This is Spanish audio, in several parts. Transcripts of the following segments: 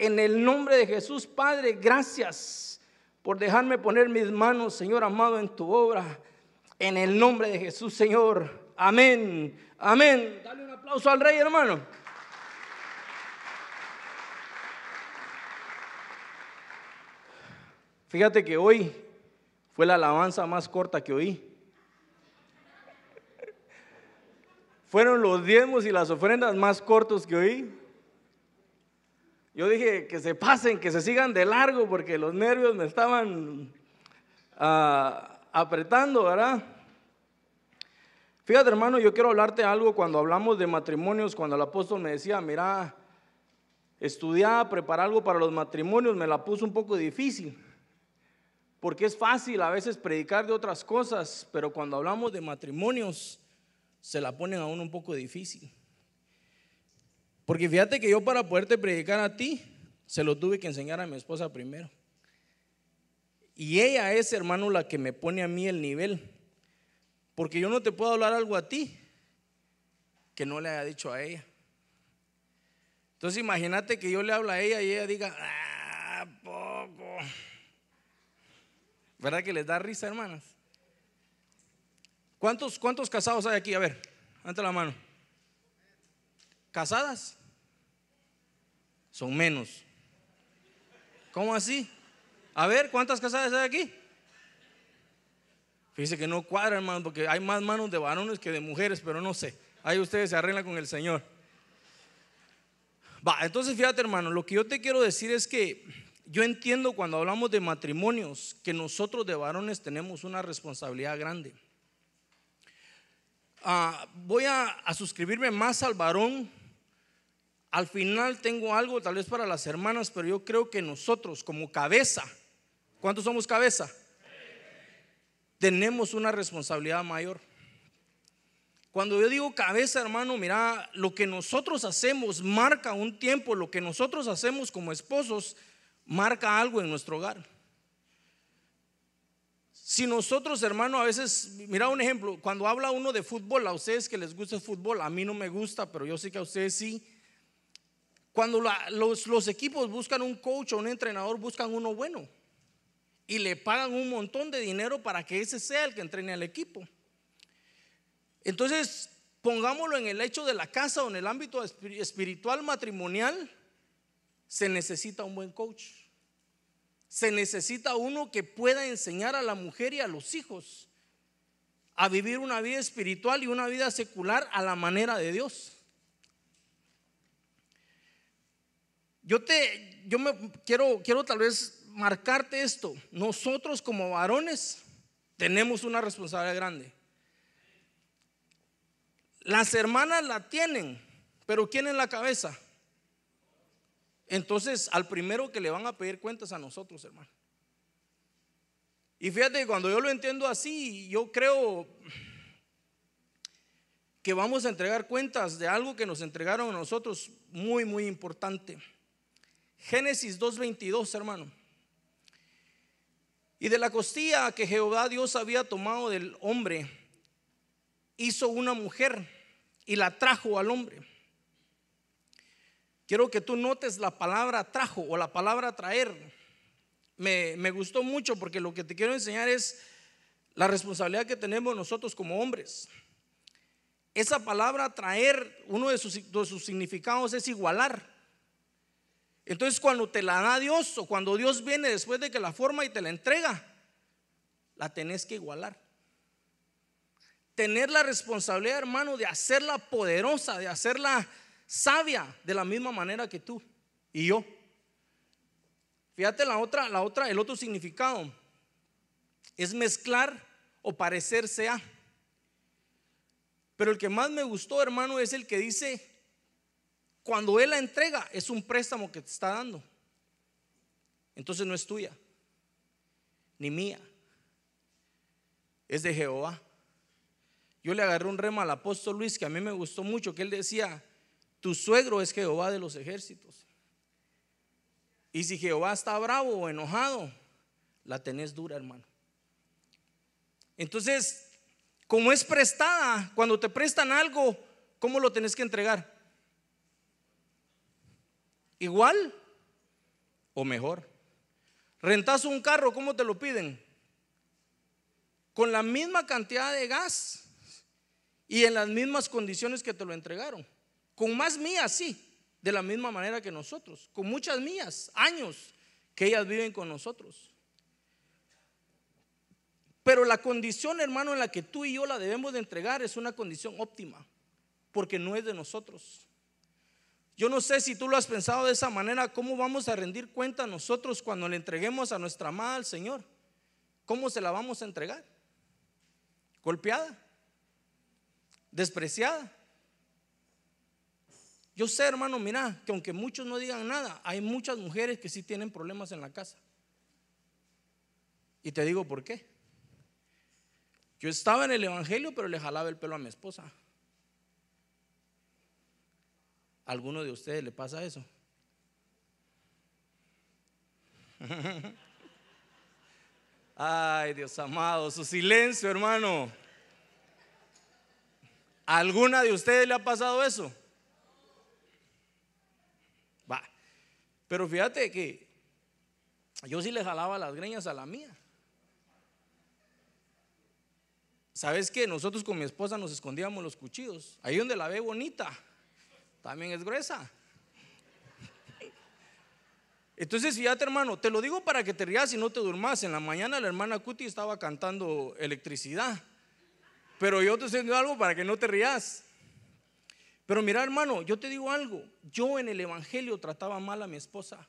En el nombre de Jesús, Padre, gracias por dejarme poner mis manos, Señor amado, en tu obra. En el nombre de Jesús, Señor. Amén. Amén. Dale un aplauso al rey, hermano. Fíjate que hoy fue la alabanza más corta que oí. Fueron los diezmos y las ofrendas más cortos que oí. Yo dije que se pasen, que se sigan de largo porque los nervios me estaban ah, apretando, ¿verdad? Fíjate hermano, yo quiero hablarte algo cuando hablamos de matrimonios, cuando el apóstol me decía, mira, estudiar, preparar algo para los matrimonios, me la puso un poco difícil. Porque es fácil a veces predicar de otras cosas, pero cuando hablamos de matrimonios, se la ponen a uno un poco difícil. Porque fíjate que yo para poderte predicar a ti, se lo tuve que enseñar a mi esposa primero. Y ella es, hermano, la que me pone a mí el nivel. Porque yo no te puedo hablar algo a ti que no le haya dicho a ella. Entonces imagínate que yo le hablo a ella y ella diga, ah, poco. ¿Verdad que les da risa, hermanas? ¿Cuántos, cuántos casados hay aquí? A ver, ante la mano. ¿Casadas? Son menos. ¿Cómo así? A ver, ¿cuántas casadas hay aquí? Fíjese que no cuadra, hermano, porque hay más manos de varones que de mujeres, pero no sé. Ahí ustedes se arreglan con el Señor. Va, entonces fíjate, hermano, lo que yo te quiero decir es que yo entiendo cuando hablamos de matrimonios que nosotros de varones tenemos una responsabilidad grande. Ah, voy a, a suscribirme más al varón. Al final tengo algo tal vez para las hermanas, pero yo creo que nosotros como cabeza, ¿cuántos somos cabeza? Tenemos una responsabilidad mayor. Cuando yo digo cabeza, hermano, mira, lo que nosotros hacemos marca un tiempo, lo que nosotros hacemos como esposos marca algo en nuestro hogar. Si nosotros, hermano, a veces, mira un ejemplo, cuando habla uno de fútbol, a ustedes que les gusta el fútbol, a mí no me gusta, pero yo sé que a ustedes sí. Cuando los, los equipos buscan un coach o un entrenador, buscan uno bueno y le pagan un montón de dinero para que ese sea el que entrene al equipo. Entonces, pongámoslo en el hecho de la casa o en el ámbito espiritual matrimonial, se necesita un buen coach. Se necesita uno que pueda enseñar a la mujer y a los hijos a vivir una vida espiritual y una vida secular a la manera de Dios. Yo te yo me quiero quiero tal vez marcarte esto. Nosotros como varones tenemos una responsabilidad grande. Las hermanas la tienen, pero ¿quién en la cabeza? Entonces, al primero que le van a pedir cuentas a nosotros, hermano. Y fíjate que cuando yo lo entiendo así, yo creo que vamos a entregar cuentas de algo que nos entregaron a nosotros muy, muy importante. Génesis 2.22, hermano. Y de la costilla que Jehová Dios había tomado del hombre, hizo una mujer y la trajo al hombre. Quiero que tú notes la palabra trajo o la palabra traer. Me, me, gustó mucho porque lo que te quiero enseñar es la responsabilidad que tenemos nosotros como hombres. Esa palabra traer, uno de sus, de sus significados es igualar. Entonces cuando te la da Dios o cuando Dios viene después de que la forma y te la entrega, la tenés que igualar. Tener la responsabilidad, hermano, de hacerla poderosa, de hacerla sabia de la misma manera que tú y yo. Fíjate la otra, la otra, el otro significado es mezclar o parecerse a. Pero el que más me gustó, hermano, es el que dice, cuando Él la entrega, es un préstamo que te está dando. Entonces no es tuya, ni mía, es de Jehová. Yo le agarré un rema al apóstol Luis que a mí me gustó mucho, que él decía, tu suegro es Jehová de los ejércitos. Y si Jehová está bravo o enojado, la tenés dura, hermano. Entonces, como es prestada, cuando te prestan algo, ¿cómo lo tenés que entregar? Igual. o mejor. Rentas un carro, ¿cómo te lo piden? Con la misma cantidad de gas y en las mismas condiciones que te lo entregaron. Con más mías, sí, de la misma manera que nosotros. Con muchas mías, años que ellas viven con nosotros. Pero la condición, hermano, en la que tú y yo la debemos de entregar es una condición óptima, porque no es de nosotros. Yo no sé si tú lo has pensado de esa manera, ¿cómo vamos a rendir cuenta nosotros cuando le entreguemos a nuestra amada al Señor? ¿Cómo se la vamos a entregar? ¿Golpeada? ¿Despreciada? Yo sé, hermano, mira, que aunque muchos no digan nada, hay muchas mujeres que sí tienen problemas en la casa. Y te digo por qué. Yo estaba en el Evangelio, pero le jalaba el pelo a mi esposa. Alguno de ustedes le pasa eso? Ay, Dios amado, su silencio, hermano. alguna de ustedes le ha pasado eso? Va. Pero fíjate que yo sí le jalaba las greñas a la mía. ¿Sabes qué? Nosotros con mi esposa nos escondíamos los cuchillos. Ahí donde la ve bonita, también es gruesa. Entonces, fíjate, hermano, te lo digo para que te rías y no te durmas. En la mañana la hermana Cuti estaba cantando electricidad. Pero yo te estoy algo para que no te rías. Pero mira, hermano, yo te digo algo. Yo en el Evangelio trataba mal a mi esposa.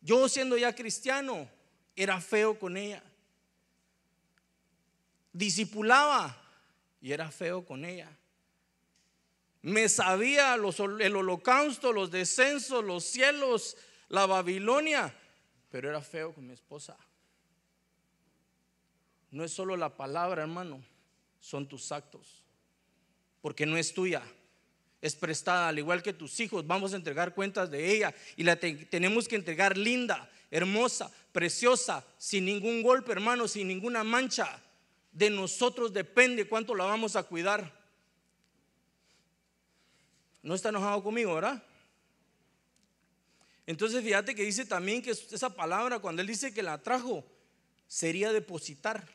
Yo siendo ya cristiano, era feo con ella disipulaba y era feo con ella. Me sabía el holocausto, los descensos, los cielos, la Babilonia, pero era feo con mi esposa. No es solo la palabra, hermano, son tus actos, porque no es tuya, es prestada, al igual que tus hijos, vamos a entregar cuentas de ella y la tenemos que entregar linda, hermosa, preciosa, sin ningún golpe, hermano, sin ninguna mancha de nosotros depende cuánto la vamos a cuidar. No está enojado conmigo, ¿verdad? Entonces fíjate que dice también que esa palabra, cuando él dice que la trajo, sería depositar.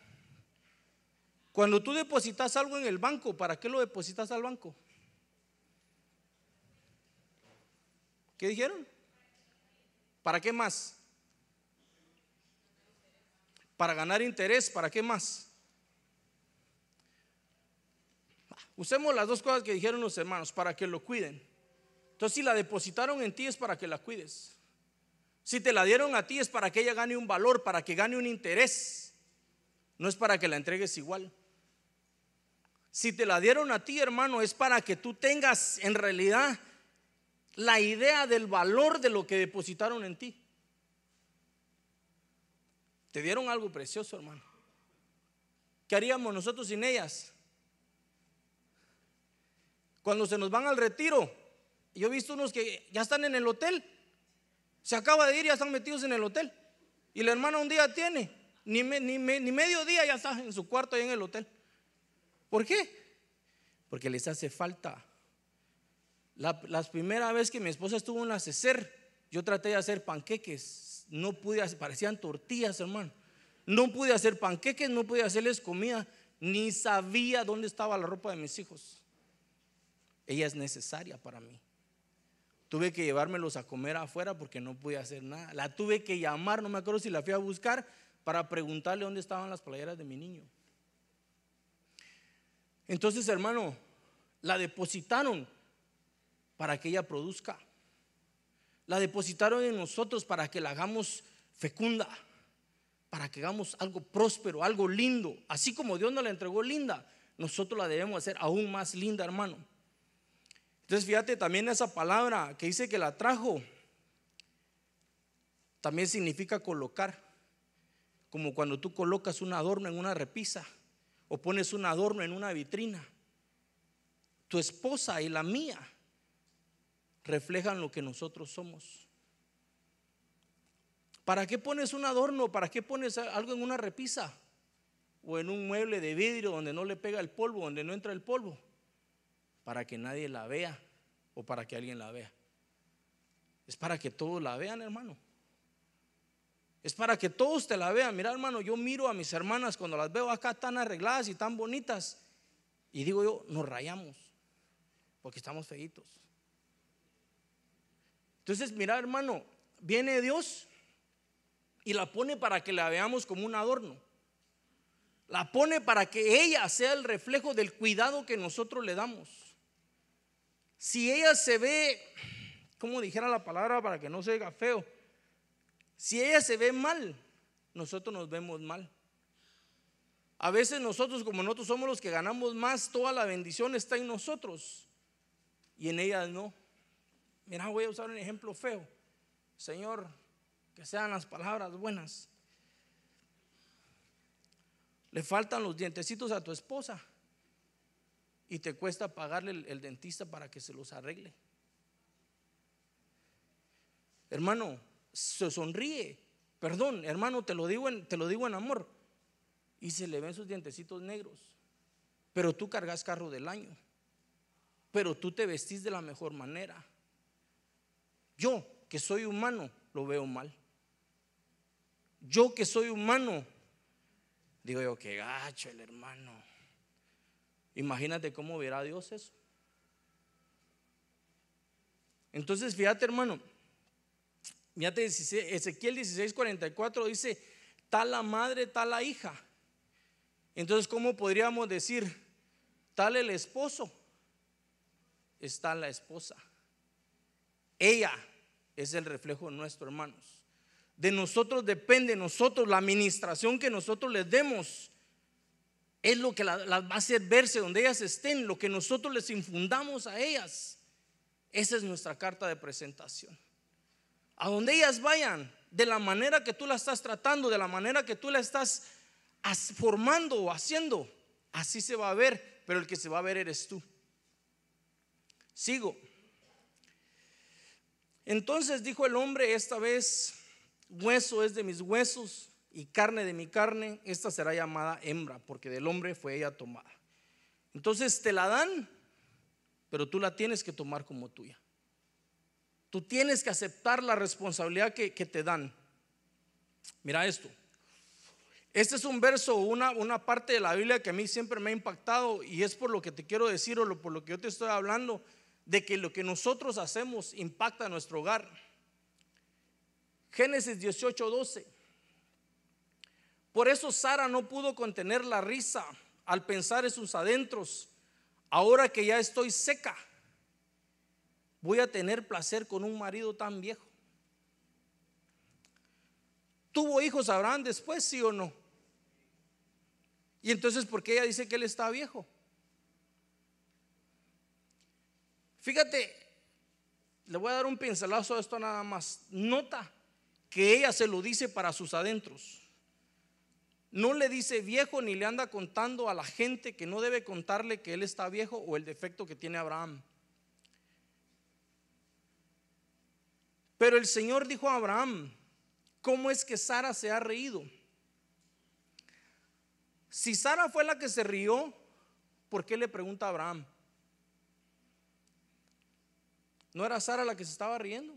Cuando tú depositas algo en el banco, ¿para qué lo depositas al banco? ¿Qué dijeron? ¿Para qué más? Para ganar interés, ¿para qué más? Usemos las dos cosas que dijeron los hermanos para que lo cuiden. Entonces, si la depositaron en ti es para que la cuides. Si te la dieron a ti es para que ella gane un valor, para que gane un interés. No es para que la entregues igual. Si te la dieron a ti, hermano, es para que tú tengas en realidad la idea del valor de lo que depositaron en ti. Te dieron algo precioso, hermano. ¿Qué haríamos nosotros sin ellas? Cuando se nos van al retiro, yo he visto unos que ya están en el hotel. Se acaba de ir, ya están metidos en el hotel. Y la hermana un día tiene, ni, ni, medio día ya está en su cuarto ahí en el hotel. ¿Por qué? Porque les hace falta. La, primera vez que mi esposa estuvo en la CECER, yo traté de hacer panqueques. No pude hacer, parecían tortillas, hermano. No pude hacer panqueques, no pude hacerles comida, ni sabía dónde estaba la ropa de mis hijos. Ella es necesaria para mí. Tuve que llevármelos a comer afuera porque no pude hacer nada. La tuve que llamar, no me acuerdo si la fui a buscar para preguntarle dónde estaban las playeras de mi niño. Entonces, hermano, la depositaron para que ella produzca. La depositaron en nosotros para que la hagamos fecunda, para que hagamos algo próspero, algo lindo. Así como Dios nos la entregó linda, nosotros la debemos hacer aún más linda, hermano. Entonces fíjate también esa palabra que dice que la trajo, también significa colocar, como cuando tú colocas un adorno en una repisa o pones un adorno en una vitrina. Tu esposa y la mía reflejan lo que nosotros somos. ¿Para qué pones un adorno? ¿Para qué pones algo en una repisa? O en un mueble de vidrio donde no le pega el polvo, donde no entra el polvo para que nadie la vea o para que alguien la vea. Es para que todos la vean, hermano. Es para que todos te la vean. Mira, hermano, yo miro a mis hermanas cuando las veo acá tan arregladas y tan bonitas. Y digo yo, nos rayamos. Porque estamos feitos. Entonces, mira, hermano, viene Dios y la pone para que la veamos como un adorno. La pone para que ella sea el reflejo del cuidado que nosotros le damos. Si ella se ve, como dijera la palabra para que no se feo, si ella se ve mal, nosotros nos vemos mal. A veces nosotros, como nosotros somos los que ganamos más, toda la bendición está en nosotros y en ellas no. Mira, voy a usar un ejemplo feo. Señor, que sean las palabras buenas. Le faltan los dientecitos a tu esposa y te cuesta pagarle el, dentista para que se los arregle. Hermano, se sonríe. Perdón, hermano, te lo digo en, te lo digo en amor. Y se le ven sus dientecitos negros. Pero tú cargas carro del año. Pero tú te vestís de la mejor manera. Yo, que soy humano, lo veo mal. Yo que soy humano, digo yo, que gacho el hermano. Imagínate cómo verá Dios eso. Entonces, fíjate, hermano, Fíjate, Ezequiel 16, 44 dice, tal la madre, tal la hija. Entonces, ¿cómo podríamos decir, tal el esposo? Está la esposa. Ella es el reflejo de nuestro, hermanos. De nosotros depende, nosotros, la administración que nosotros les demos, es lo que las va a hacer verse donde ellas estén, lo que nosotros les infundamos a ellas. Esa es nuestra carta de presentación a donde ellas vayan, de la manera que tú la estás tratando, de la manera que tú la estás formando o haciendo, así se va a ver, pero el que se va a ver eres tú. Sigo. Entonces dijo el hombre, esta vez hueso es de mis huesos y carne de mi carne, esta será llamada hembra, porque del hombre fue ella tomada. Entonces te la dan, pero tú la tienes que tomar como tuya. Tú tienes que aceptar la responsabilidad que, te dan. Mira esto. Este es un verso, una, parte de la Biblia que a mí siempre me ha impactado y es por lo que te quiero decir o por lo que yo te estoy hablando, de que lo que nosotros hacemos impacta nuestro hogar. Génesis 18, 12. Por eso Sara no pudo contener la risa al pensar en sus adentros, ahora que ya estoy seca voy a tener placer con un marido tan viejo. ¿Tuvo hijos Abraham después, sí o no? Y entonces, ¿por qué ella dice que él está viejo? Fíjate, le voy a dar un pincelazo a esto nada más. Nota que ella se lo dice para sus adentros. No le dice viejo ni le anda contando a la gente que no debe contarle que él está viejo o el defecto que tiene Abraham. Pero el Señor dijo a Abraham, ¿cómo es que Sara se ha reído? Si Sara fue la que se rió, ¿por qué le pregunta a Abraham? ¿No era Sara la que se estaba riendo?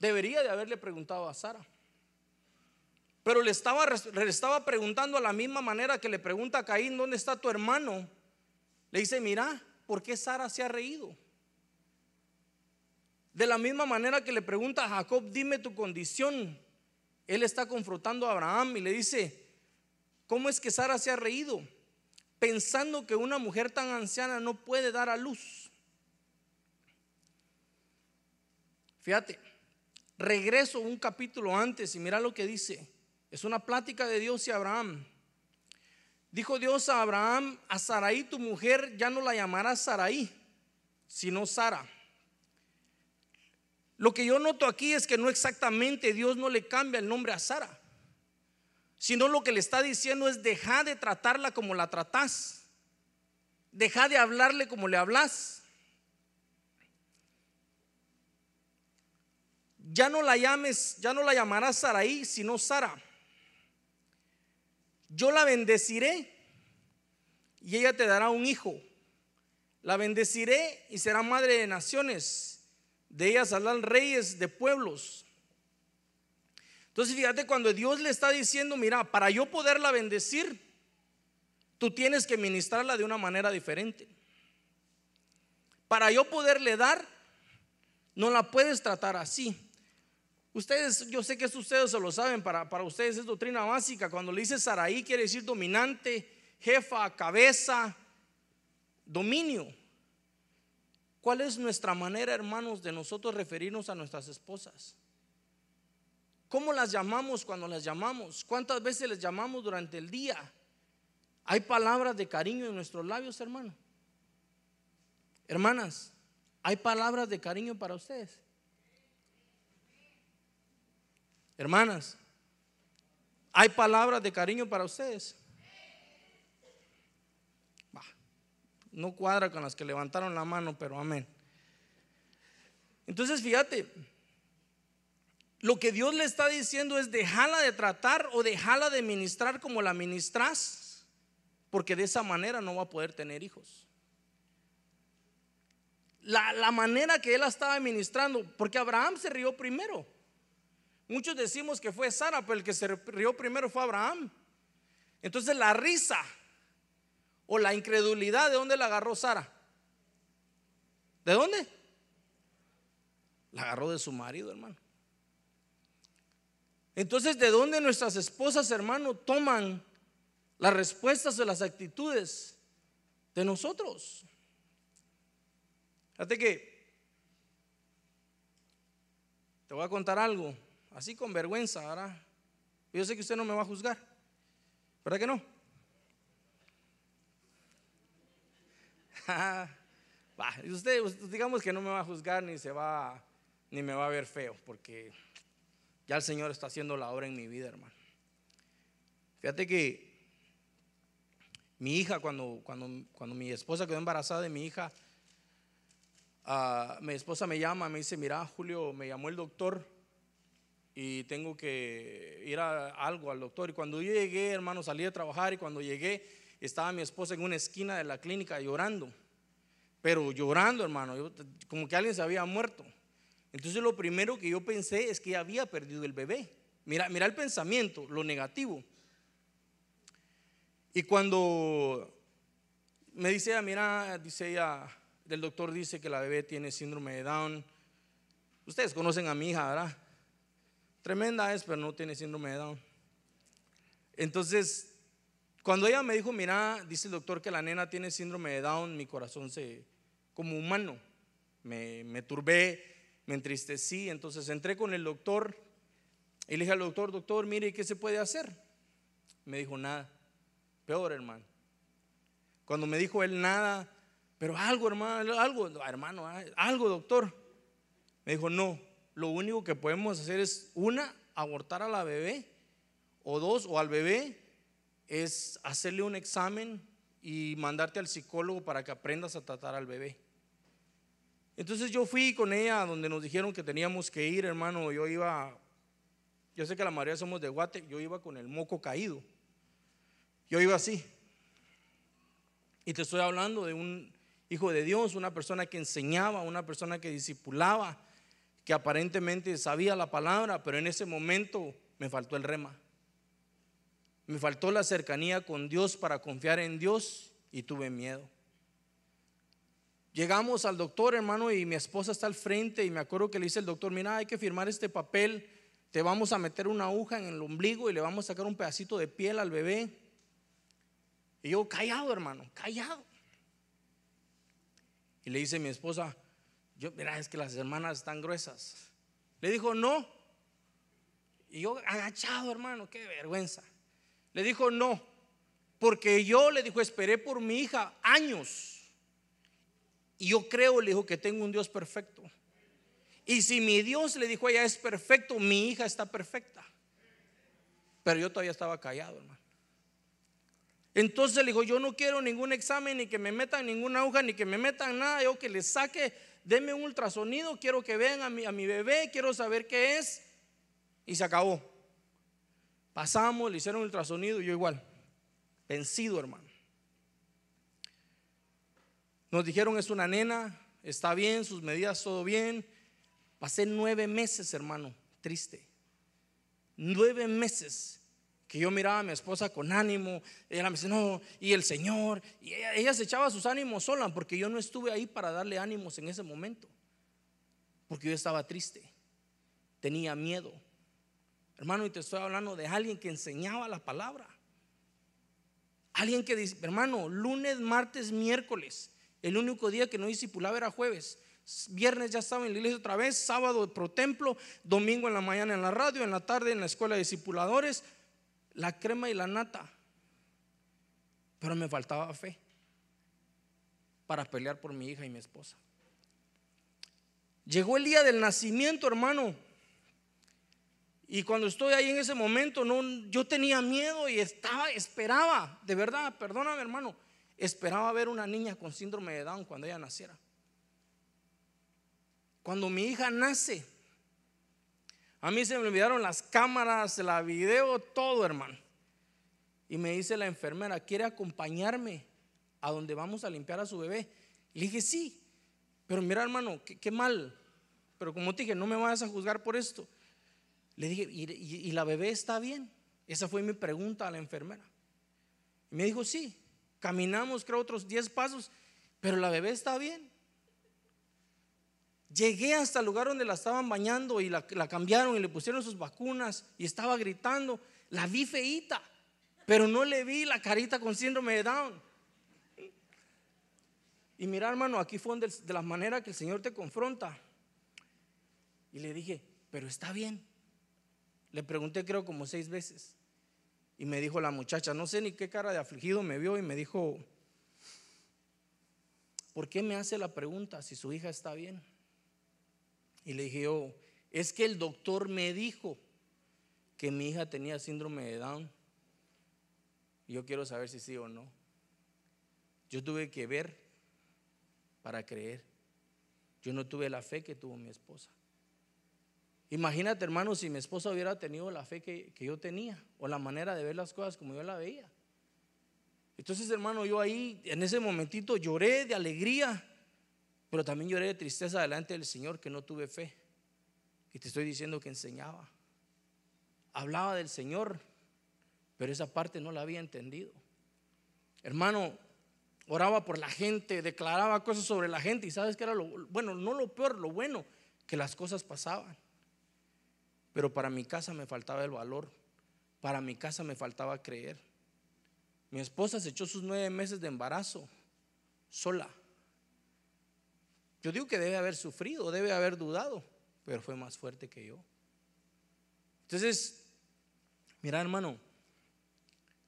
Debería de haberle preguntado a Sara. Pero le estaba, le estaba preguntando a la misma manera que le pregunta a Caín, ¿dónde está tu hermano? Le dice, mira, ¿por qué Sara se ha reído? De la misma manera que le pregunta a Jacob, dime tu condición. Él está confrontando a Abraham y le dice, ¿cómo es que Sara se ha reído? Pensando que una mujer tan anciana no puede dar a luz. Fíjate, regreso un capítulo antes y mira lo que dice. Es una plática de Dios y Abraham. Dijo Dios a Abraham, a Sarai tu mujer ya no la llamarás Sarai, sino Sara lo que yo noto aquí es que no exactamente Dios no le cambia el nombre a Sara, sino lo que le está diciendo es deja de tratarla como la tratás, deja de hablarle como le hablas. Ya no la llames, ya no la llamarás Saraí, sino Sara. Yo la bendeciré y ella te dará un hijo. La bendeciré y será madre de naciones De ella saldrán reyes de pueblos. Entonces fíjate cuando Dios le está diciendo, mira, para yo poderla bendecir, tú tienes que ministrarla de una manera diferente. Para yo poderle dar, no la puedes tratar así. Ustedes, yo sé que ustedes se lo saben, para, para ustedes es doctrina básica. Cuando le dice Saraí quiere decir dominante, jefa, cabeza, dominio. ¿Cuál es nuestra manera, hermanos, de nosotros referirnos a nuestras esposas? ¿Cómo las llamamos cuando las llamamos? ¿Cuántas veces les llamamos durante el día? ¿Hay palabras de cariño en nuestros labios, hermano? Hermanas, ¿hay palabras de cariño para ustedes? Hermanas, ¿hay palabras de cariño para ustedes? no cuadra con las que levantaron la mano, pero amén. Entonces, fíjate, lo que Dios le está diciendo es dejarla de tratar o dejarla de ministrar como la ministras, porque de esa manera no va a poder tener hijos. La, la manera que él la estaba ministrando, porque Abraham se rió primero. Muchos decimos que fue Sara, pero el que se rió primero fue Abraham. Entonces la risa o la incredulidad, ¿de dónde la agarró Sara? ¿De dónde? La agarró de su marido, hermano. Entonces, ¿de dónde nuestras esposas, hermano, toman las respuestas o las actitudes de nosotros? Fíjate que te voy a contar algo, así con vergüenza, ¿verdad? Yo sé que usted no me va a juzgar, ¿verdad que no? usted, digamos que no me va a juzgar ni se va, ni me va a ver feo, porque ya el Señor está haciendo la obra en mi vida, hermano. Fíjate que mi hija, cuando, cuando, cuando mi esposa quedó embarazada de mi hija, uh, mi esposa me llama, me dice, mira, Julio, me llamó el doctor y tengo que ir a algo al doctor. Y cuando yo llegué, hermano, salí de trabajar y cuando llegué, estaba mi esposa en una esquina de la clínica llorando, pero llorando, hermano, como que alguien se había muerto. Entonces lo primero que yo pensé es que había perdido el bebé. Mira, mira el pensamiento, lo negativo. Y cuando me dice ella, mira, dice ella, el doctor dice que la bebé tiene síndrome de Down. Ustedes conocen a mi hija, ¿verdad? Tremenda es, pero no tiene síndrome de Down. Entonces cuando ella me dijo, mira, dice el doctor que la nena tiene síndrome de Down, mi corazón se, como humano, me, me turbé, me entristecí. Entonces entré con el doctor y le dije al doctor, doctor, mire, ¿qué se puede hacer? Me dijo, nada. Peor, hermano. Cuando me dijo él nada, pero algo, hermano, algo, hermano, algo, doctor. Me dijo, no, lo único que podemos hacer es, una, abortar a la bebé, o dos, o al bebé, es hacerle un examen y mandarte al psicólogo para que aprendas a tratar al bebé. Entonces yo fui con ella donde nos dijeron que teníamos que ir, hermano. Yo iba, yo sé que la mayoría somos de Guate, yo iba con el moco caído. Yo iba así. Y te estoy hablando de un hijo de Dios, una persona que enseñaba, una persona que discipulaba, que aparentemente sabía la palabra, pero en ese momento me faltó el rema. Me faltó la cercanía con Dios para confiar en Dios y tuve miedo. Llegamos al doctor, hermano, y mi esposa está al frente y me acuerdo que le dice el doctor, mira, hay que firmar este papel, te vamos a meter una aguja en el ombligo y le vamos a sacar un pedacito de piel al bebé. Y yo callado, hermano, callado. Y le dice mi esposa, yo, mira, es que las hermanas están gruesas. Le dijo, no. Y yo agachado, hermano, qué vergüenza. Le dijo, no, porque yo le dijo, esperé por mi hija años. Y yo creo, le dijo, que tengo un Dios perfecto. Y si mi Dios le dijo, ella es perfecto, mi hija está perfecta. Pero yo todavía estaba callado, hermano. Entonces le dijo, yo no quiero ningún examen, ni que me metan ninguna aguja, ni que me metan nada. Yo que le saque, denme un ultrasonido, quiero que vean a mi, a mi bebé, quiero saber qué es. Y se acabó. Pasamos, le hicieron ultrasonido y yo igual, vencido hermano. Nos dijeron es una nena, está bien, sus medidas todo bien, Pasé nueve meses, hermano, triste. Nueve meses que yo miraba a mi esposa con ánimo, ella me decía, no, y el Señor, y ella, se echaba sus ánimos sola, porque yo no estuve ahí para darle ánimos en ese momento, porque yo estaba triste, tenía miedo. Hermano, y te estoy hablando de alguien que enseñaba la palabra. Alguien que dice, hermano, lunes, martes, miércoles, el único día que no discipulaba era jueves. Viernes ya estaba en la iglesia otra vez, sábado pro templo, domingo en la mañana en la radio, en la tarde en la escuela de discipuladores, la crema y la nata. Pero me faltaba fe para pelear por mi hija y mi esposa. Llegó el día del nacimiento, hermano. Y cuando estoy ahí en ese momento, yo tenía miedo y estaba, esperaba, de verdad, perdóname hermano, esperaba ver una niña con síndrome de Down cuando ella naciera. Cuando mi hija nace, a mí se me olvidaron las cámaras, la video, todo, hermano. Y me dice la enfermera, ¿quiere acompañarme a donde vamos a limpiar a su bebé? Y le dije, sí. Pero mira, hermano, qué, mal. Pero como te dije, no me vayas a juzgar por esto. Le dije, ¿y, la bebé está bien? Esa fue mi pregunta a la enfermera. Y me dijo, sí. Caminamos, creo, otros 10 pasos, pero la bebé está bien. Llegué hasta el lugar donde la estaban bañando y la, cambiaron y le pusieron sus vacunas y estaba gritando. La vi feita, pero no le vi la carita con síndrome de Down. Y mira, hermano, aquí fue de, de la manera que el Señor te confronta. Y le dije, pero está bien. Le pregunté, creo, como seis veces. Y me dijo la muchacha, no sé ni qué cara de afligido me vio y me dijo, ¿por qué me hace la pregunta si su hija está bien? Y le dije yo, es que el doctor me dijo que mi hija tenía síndrome de Down. Yo quiero saber si sí o no. Yo tuve que ver para creer. Yo no tuve la fe que tuvo mi esposa. Imagínate, hermano, si mi esposa hubiera tenido la fe que, que, yo tenía o la manera de ver las cosas como yo la veía. Entonces, hermano, yo ahí en ese momentito lloré de alegría pero también lloré de tristeza delante del Señor que no tuve fe. Y te estoy diciendo que enseñaba. Hablaba del Señor, pero esa parte no la había entendido. Hermano, oraba por la gente, declaraba cosas sobre la gente y sabes que era lo bueno, no lo peor, lo bueno, que las cosas pasaban. Pero para mi casa me faltaba el valor, para mi casa me faltaba creer. Mi esposa se echó sus nueve meses de embarazo sola. Yo digo que debe haber sufrido, debe haber dudado, pero fue más fuerte que yo. Entonces, mira hermano,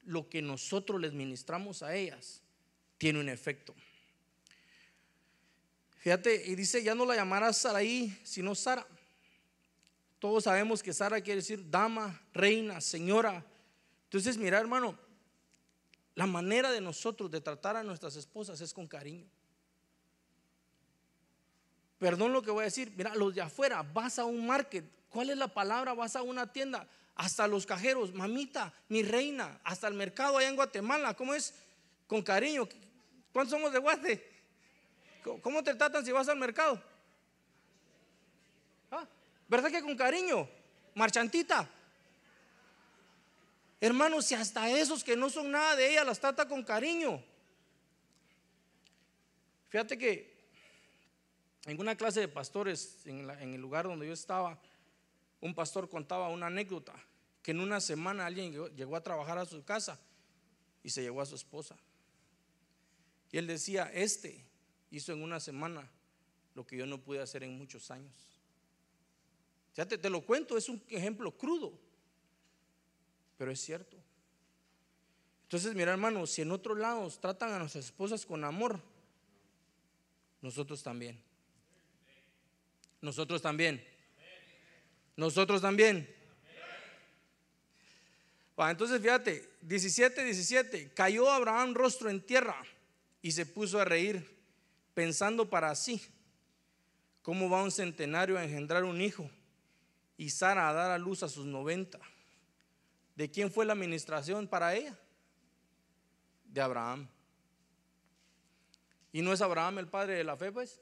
lo que nosotros les ministramos a ellas tiene un efecto. Fíjate, y dice, ya no la llamarás Saraí, sino Sara. Todos sabemos que Sara quiere decir dama, reina, señora. Entonces, mira hermano, la manera de nosotros de tratar a nuestras esposas es con cariño perdón lo que voy a decir, mira, los de afuera, vas a un market, ¿cuál es la palabra? Vas a una tienda, hasta los cajeros, mamita, mi reina, hasta el mercado allá en Guatemala, ¿cómo es? Con cariño. ¿Cuántos somos de Guate? ¿Cómo te tratan si vas al mercado? ¿Ah? ¿Verdad que con cariño? Marchantita. Hermanos, si hasta esos que no son nada de ella las trata con cariño. Fíjate que en una clase de pastores, en, el lugar donde yo estaba, un pastor contaba una anécdota, que en una semana alguien llegó, a trabajar a su casa y se llevó a su esposa. Y él decía, este hizo en una semana lo que yo no pude hacer en muchos años. Ya te, te, lo cuento, es un ejemplo crudo, pero es cierto. Entonces, mira hermano, si en otros lados tratan a nuestras esposas con amor, nosotros también. Nosotros también. Nosotros también. entonces fíjate, 17, 17, cayó Abraham rostro en tierra y se puso a reír, pensando para sí, ¿cómo va un centenario a engendrar un hijo? Y Sara a dar a luz a sus 90. ¿De quién fue la administración para ella? De Abraham. ¿Y no es Abraham el padre de la fe, pues?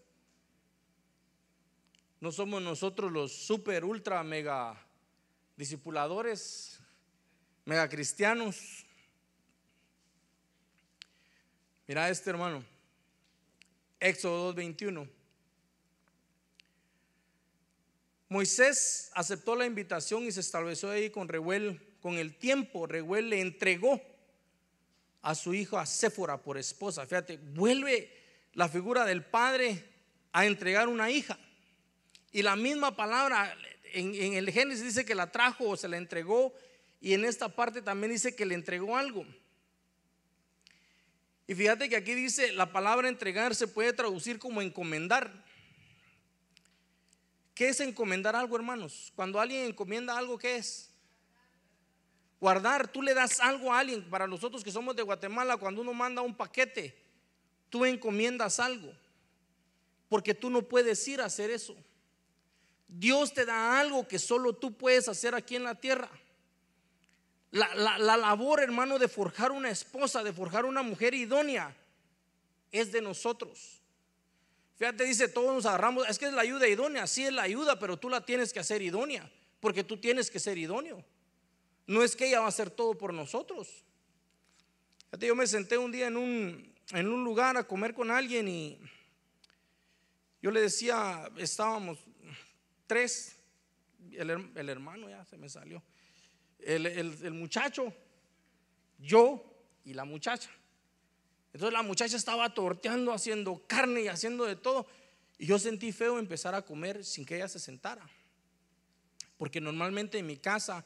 No somos nosotros los super, ultra, mega discipuladores, mega cristianos. Mira este hermano, Éxodo 2.21. Moisés aceptó la invitación y se estableció ahí con Reuel. Con el tiempo, Reuel le entregó a su hijo a Séfora por esposa. Fíjate, vuelve la figura del padre a entregar una hija. Y la misma palabra en, el Génesis dice que la trajo o se la entregó. Y en esta parte también dice que le entregó algo. Y fíjate que aquí dice la palabra entregar se puede traducir como encomendar. ¿Qué es encomendar algo, hermanos? Cuando alguien encomienda algo, ¿qué es? Guardar. Tú le das algo a alguien. Para nosotros que somos de Guatemala, cuando uno manda un paquete, tú encomiendas algo. Porque tú no puedes ir a hacer eso. Dios te da algo que solo tú puedes hacer aquí en la tierra. La, la, labor, hermano, de forjar una esposa, de forjar una mujer idónea, es de nosotros. Fíjate, dice, todos nos agarramos, es que es la ayuda idónea, sí es la ayuda, pero tú la tienes que hacer idónea, porque tú tienes que ser idóneo. No es que ella va a hacer todo por nosotros. Fíjate, yo me senté un día en un, en un lugar a comer con alguien y yo le decía, estábamos tres, el, el hermano ya se me salió el, muchacho, yo y la muchacha. Entonces la muchacha estaba torteando, haciendo carne y haciendo de todo. Y yo sentí feo empezar a comer sin que ella se sentara. Porque normalmente en mi casa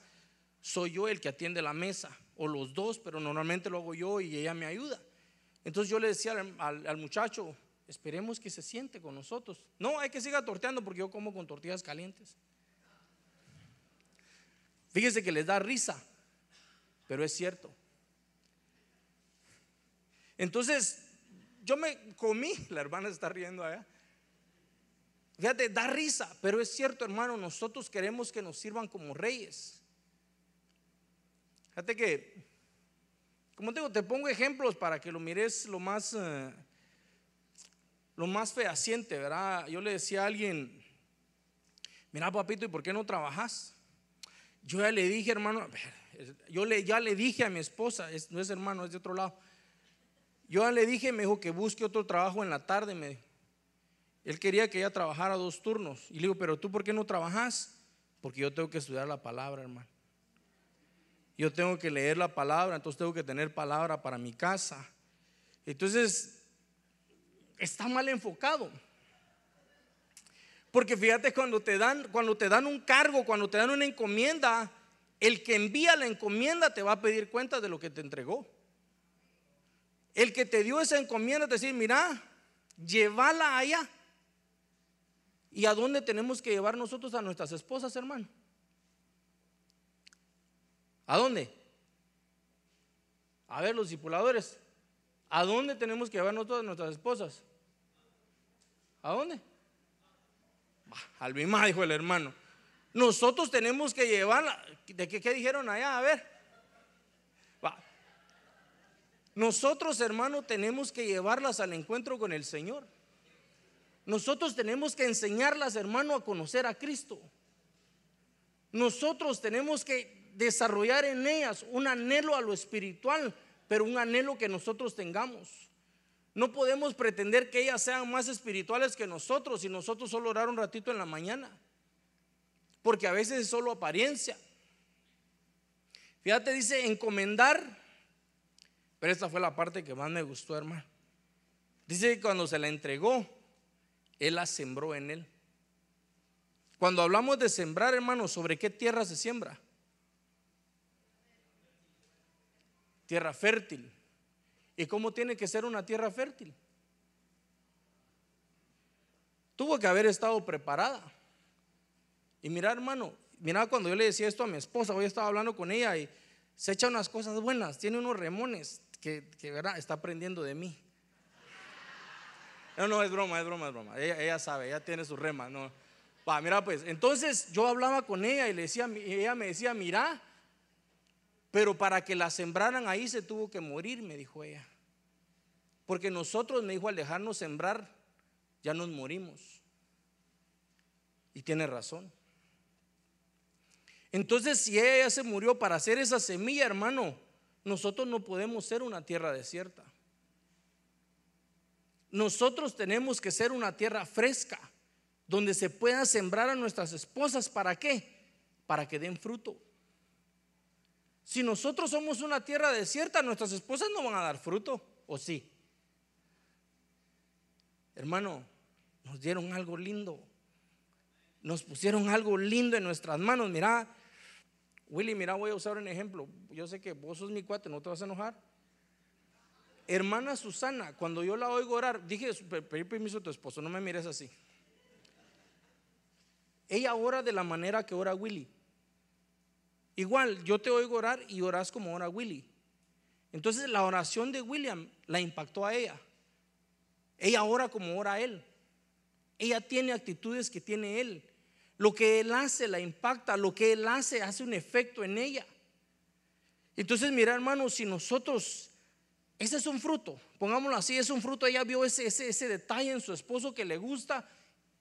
soy yo el que atiende la mesa, o los dos, pero normalmente lo hago yo y ella me ayuda. Entonces yo le decía al, al muchacho, esperemos que se siente con nosotros. No, hay que siga torteando porque yo como con tortillas calientes. Fíjese que les da risa, pero es cierto. Entonces, yo me comí, la hermana está riendo allá. Fíjate, da risa, pero es cierto, hermano, nosotros queremos que nos sirvan como reyes. Fíjate que, como digo, te pongo ejemplos para que lo mires lo más, eh, lo más fehaciente, ¿verdad? Yo le decía a alguien, mira papito, ¿y por qué no trabajas? Yo ya le dije, hermano, yo le, ya le dije a mi esposa, no es hermano, es de otro lado. Yo ya le dije, me dijo que busque otro trabajo en la tarde. Me Él quería que ella trabajara dos turnos. Y le digo, pero tú, ¿por qué no trabajas? Porque yo tengo que estudiar la palabra, hermano. Yo tengo que leer la palabra, entonces tengo que tener palabra para mi casa. Entonces, está mal enfocado. Porque fíjate, cuando te dan, cuando te dan un cargo, cuando te dan una encomienda, el que envía la encomienda te va a pedir cuenta de lo que te entregó. El que te dio esa encomienda te dice, mira, llévala allá. ¿Y a dónde tenemos que llevar nosotros a nuestras esposas, hermano? ¿A dónde? A ver, los discipuladores, ¿a dónde tenemos que llevar nosotros a nuestras esposas? ¿A dónde? Al mismo dijo el hermano. Nosotros tenemos que llevarla. ¿De qué dijeron allá? A ver. Nosotros, hermano, tenemos que llevarlas al encuentro con el Señor. Nosotros tenemos que enseñarlas, hermano, a conocer a Cristo. Nosotros tenemos que desarrollar en ellas un anhelo a lo espiritual, pero un anhelo que nosotros tengamos. No podemos pretender que ellas sean más espirituales que nosotros y nosotros solo orar un ratito en la mañana. Porque a veces es solo apariencia. Fíjate, dice encomendar. Pero esta fue la parte que más me gustó, hermano. Dice que cuando se la entregó, Él la sembró en Él. Cuando hablamos de sembrar, hermano, ¿sobre qué tierra se siembra? Tierra fértil. ¿Y cómo tiene que ser una tierra fértil? Tuvo que haber estado preparada. Y mira, hermano, mira cuando yo le decía esto a mi esposa, hoy estaba hablando con ella y se echa unas cosas buenas, tiene unos remones que, que está aprendiendo de mí. No, no, es broma, es broma, es broma. Ella, sabe, ella tiene sus remas. No. Va, mira, pues, entonces yo hablaba con ella y le decía, ella me decía, mira, pero para que la sembraran ahí se tuvo que morir, me dijo ella. Porque nosotros, me dijo, al dejarnos sembrar, ya nos morimos. Y tiene razón. Entonces, si ella se murió para hacer esa semilla, hermano, nosotros no podemos ser una tierra desierta. Nosotros tenemos que ser una tierra fresca, donde se pueda sembrar a nuestras esposas. ¿Para qué? Para que den fruto. Si nosotros somos una tierra desierta, nuestras esposas no van a dar fruto, ¿o sí? Hermano, nos dieron algo lindo. Nos pusieron algo lindo en nuestras manos. Mira, Willy, mira, voy a usar un ejemplo. Yo sé que vos sos mi cuate, no te vas a enojar. Hermana Susana, cuando yo la oigo orar, dije, pedir permiso a tu esposo, no me mires así. Ella ora de la manera que ora Willy. Igual, yo te oigo orar y oras como ora Willy. Entonces la oración de William la impactó a ella. Ella ora como ora él. Ella tiene actitudes que tiene él. Lo que él hace la impacta, lo que él hace hace un efecto en ella. Entonces, mira, hermano, si nosotros, ese es un fruto, pongámoslo así, es un fruto, ella vio ese, ese, ese detalle en su esposo que le gusta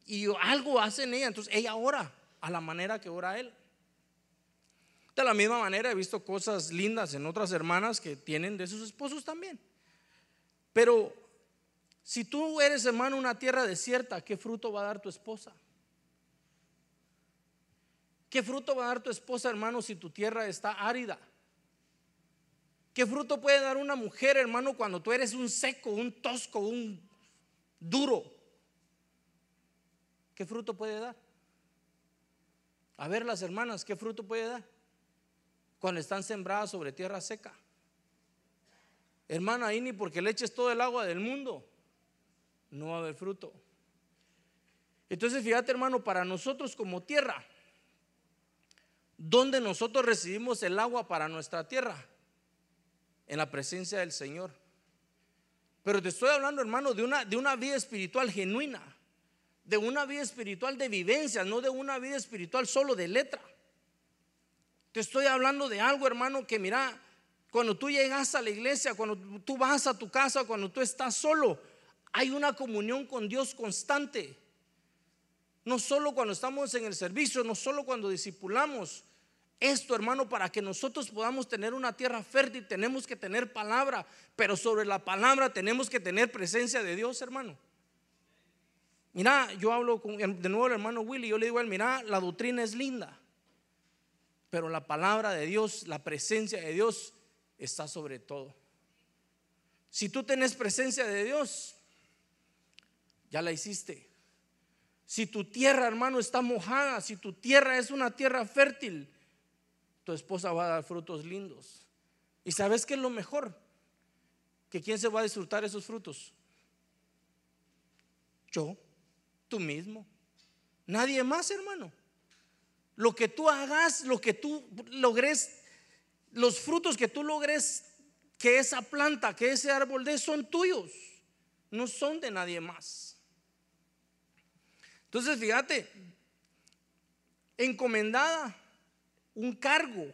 y algo hace en ella, entonces ella ora a la manera que ora él. De la misma manera he visto cosas lindas en otras hermanas que tienen de sus esposos también. Pero si tú eres hermano una tierra desierta, ¿qué fruto va a dar tu esposa? ¿Qué fruto va a dar tu esposa, hermano, si tu tierra está árida? ¿Qué fruto puede dar una mujer, hermano, cuando tú eres un seco, un tosco, un duro? ¿Qué fruto puede dar? A ver, las hermanas, ¿qué fruto puede dar? Cuando están sembradas sobre tierra seca. Hermano, ahí ni porque le eches todo el agua del mundo, no va a haber fruto. Entonces, fíjate, hermano, para nosotros como tierra, ¿Dónde nosotros recibimos el agua para nuestra tierra? En la presencia del Señor. Pero te estoy hablando, hermano, de una, de una vida espiritual genuina, de una vida espiritual de vivencia, no de una vida espiritual solo de letra. Te estoy hablando de algo, hermano, que mira, cuando tú llegas a la iglesia, cuando tú vas a tu casa, cuando tú estás solo, hay una comunión con Dios constante. No solo cuando estamos en el servicio, no solo cuando discipulamos, esto, hermano, para que nosotros podamos tener una tierra fértil, tenemos que tener palabra, pero sobre la palabra tenemos que tener presencia de Dios, hermano. Mira, yo hablo con, de nuevo el hermano Willy, yo le digo a él, mira, la doctrina es linda, pero la palabra de Dios, la presencia de Dios está sobre todo. Si tú tenés presencia de Dios, ya la hiciste. Si tu tierra, hermano, está mojada, si tu tierra es una tierra fértil, tu esposa va a dar frutos lindos. ¿Y sabes qué es lo mejor? ¿Que quién se va a disfrutar esos frutos? Yo, tú mismo. Nadie más, hermano. Lo que tú hagas, lo que tú logres, los frutos que tú logres, que esa planta, que ese árbol de son tuyos, no son de nadie más. Entonces, fíjate, encomendada un cargo,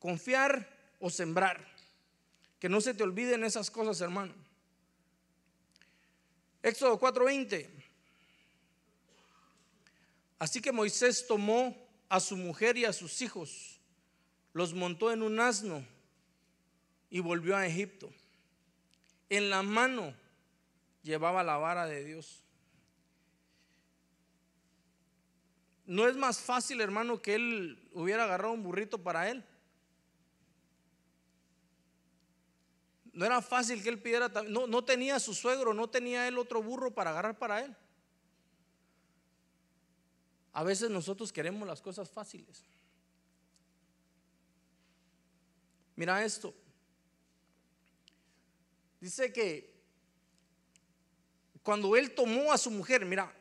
confiar o sembrar. Que no se te olviden esas cosas, hermano. Éxodo 4:20. Así que Moisés tomó a su mujer y a sus hijos, los montó en un asno y volvió a Egipto. En la mano llevaba la vara de Dios. ¿No es más fácil, hermano, que él hubiera agarrado un burrito para él? No era fácil que él pidiera, no, no tenía su suegro, no tenía él otro burro para agarrar para él. A veces nosotros queremos las cosas fáciles. Mira esto. Dice que cuando él tomó a su mujer, mira,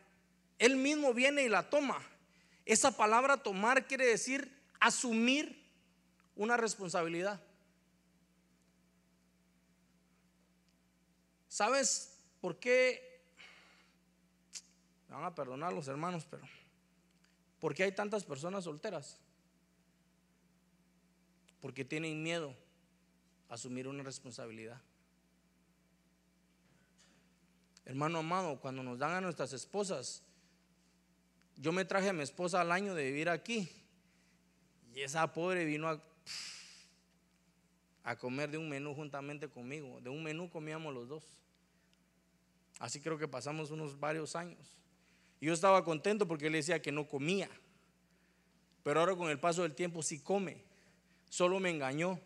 él mismo viene y la toma. Esa palabra tomar quiere decir asumir una responsabilidad. ¿Sabes por qué? Me van a perdonar los hermanos, pero ¿por qué hay tantas personas solteras? Porque tienen miedo a asumir una responsabilidad. Hermano amado, cuando nos dan a nuestras esposas yo me traje a mi esposa al año de vivir aquí y esa pobre vino a, comer de un menú juntamente conmigo. De un menú comíamos los dos. Así creo que pasamos unos varios años. Y yo estaba contento porque él decía que no comía. Pero ahora con el paso del tiempo sí come. Solo me engañó.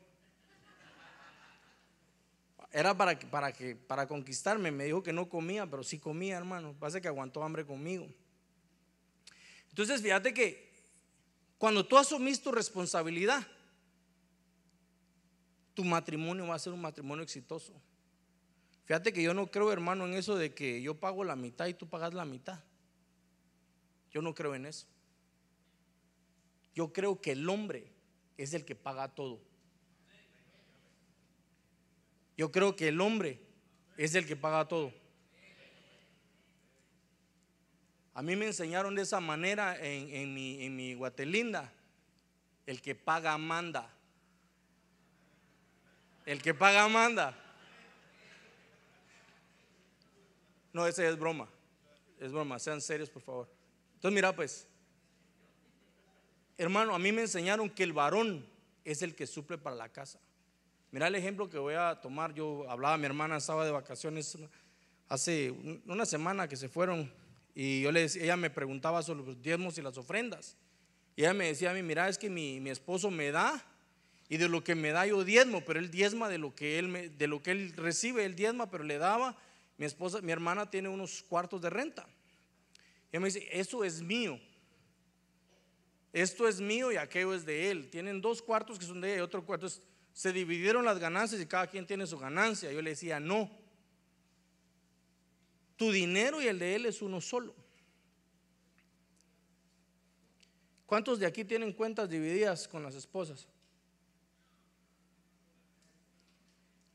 Era para, para, que, para conquistarme. Me dijo que no comía, pero sí comía, hermano. Pasa que aguantó hambre conmigo. Entonces, fíjate que cuando tú asumís tu responsabilidad, tu matrimonio va a ser un matrimonio exitoso. Fíjate que yo no creo, hermano, en eso de que yo pago la mitad y tú pagas la mitad. Yo no creo en eso. Yo creo que el hombre es el que paga todo. Yo creo que el hombre es el que paga todo. A mí me enseñaron de esa manera en, mi, Guatelinda. El que paga manda. El que paga manda. No, ese es broma. Es broma. Sean serios, por favor. Entonces, mira, pues. Hermano, a mí me enseñaron que el varón es el que suple para la casa. Mira el ejemplo que voy a tomar. Yo hablaba, mi hermana estaba de vacaciones hace una semana que se fueron y yo le decía, ella me preguntaba sobre los diezmos y las ofrendas. Y ella me decía a mí, mira, es que mi, mi esposo me da y de lo que me da yo diezmo, pero él diezma de lo que él, me, de lo que él recibe, él diezma, pero le daba. Mi esposa, mi hermana tiene unos cuartos de renta. Y ella me dice, eso es mío. Esto es mío y aquello es de él. Tienen dos cuartos que son de ella y otro cuarto. se dividieron las ganancias y cada quien tiene su ganancia. Yo le decía, no, tu dinero y el de él es uno solo. ¿Cuántos de aquí tienen cuentas divididas con las esposas?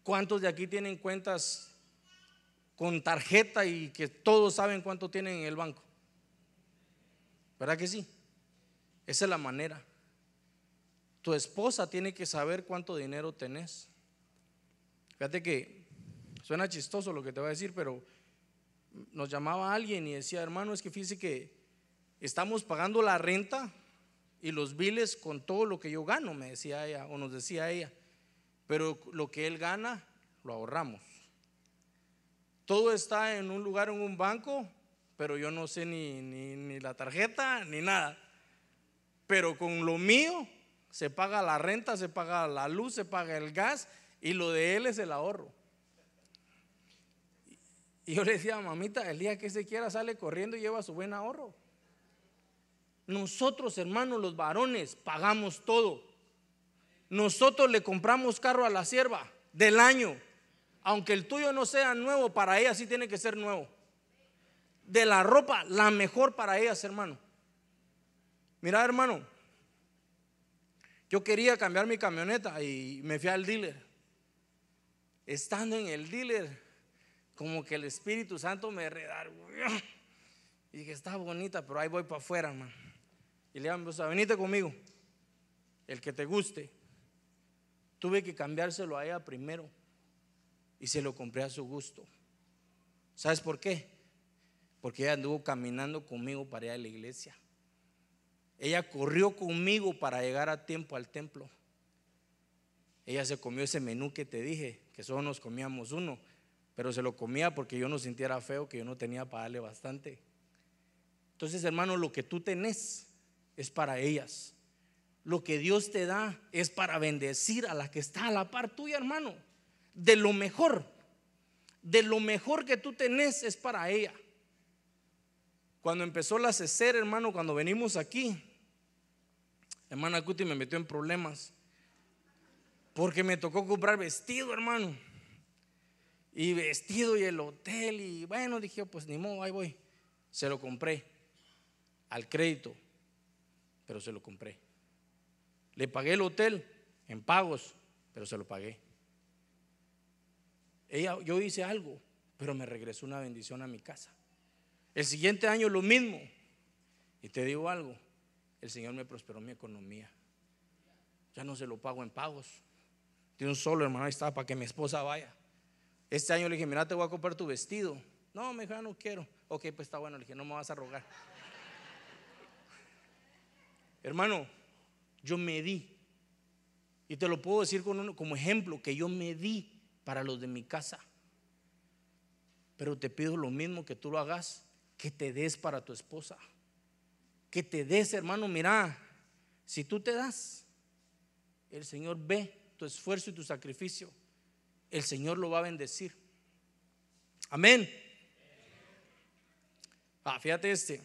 ¿Cuántos de aquí tienen cuentas con tarjeta y que todos saben cuánto tienen en el banco? ¿Verdad que sí? Esa es la manera. Tu esposa tiene que saber cuánto dinero tenés. Fíjate que suena chistoso lo que te voy a decir, pero nos llamaba alguien y decía, hermano, es que fíjese que estamos pagando la renta y los biles con todo lo que yo gano, me decía ella, o nos decía ella, pero lo que él gana lo ahorramos. Todo está en un lugar, en un banco, pero yo no sé ni, ni, ni la tarjeta ni nada. Pero con lo mío se paga la renta, se paga la luz, se paga el gas y lo de él es el ahorro. Y yo le decía, mamita, el día que se quiera sale corriendo y lleva su buen ahorro. Nosotros, hermanos, los varones, pagamos todo. Nosotros le compramos carro a la sierva del año. Aunque el tuyo no sea nuevo, para ella sí tiene que ser nuevo. De la ropa, la mejor para ellas, hermano. Mira, hermano, yo quería cambiar mi camioneta y me fui al dealer. Estando en el dealer, como que el Espíritu Santo me redarguyó. Y dije, está bonita, pero ahí voy para afuera, hermano. Y le dije, venite conmigo, el que te guste. Tuve que cambiárselo a ella primero y se lo compré a su gusto. ¿Sabes por qué? Porque ella anduvo caminando conmigo para ir a la iglesia. Ella corrió conmigo para llegar a tiempo al templo. Ella se comió ese menú que te dije, que solo nos comíamos uno pero se lo comía porque yo no sintiera feo, que yo no tenía para darle bastante. Entonces, hermano, lo que tú tenés es para ellas. Lo que Dios te da es para bendecir a la que está a la par tuya, hermano. De lo mejor, de lo mejor que tú tenés es para ella. Cuando empezó la cecer, hermano, cuando venimos aquí, hermana Cuti me metió en problemas. Porque me tocó comprar vestido, hermano y vestido y el hotel y bueno, dije, pues ni modo, ahí voy. Se lo compré al crédito, pero se lo compré. Le pagué el hotel en pagos, pero se lo pagué. Ella, yo hice algo, pero me regresó una bendición a mi casa. El siguiente año lo mismo. Y te digo algo, el Señor me prosperó mi economía. Ya no se lo pago en pagos. De un solo hermano ahí estaba para que mi esposa vaya. Este año le dije, mira, te voy a comprar tu vestido. No, me dijo, no quiero. Ok, pues está bueno. Le dije, no me vas a rogar. Hermano, yo me di. Y te lo puedo decir como ejemplo, que yo me di para los de mi casa. Pero te pido lo mismo que tú lo hagas, que te des para tu esposa. Que te des, hermano, mira, si tú te das, el Señor ve tu esfuerzo y tu sacrificio. El Señor lo va a bendecir. Amén. Ah, fíjate este.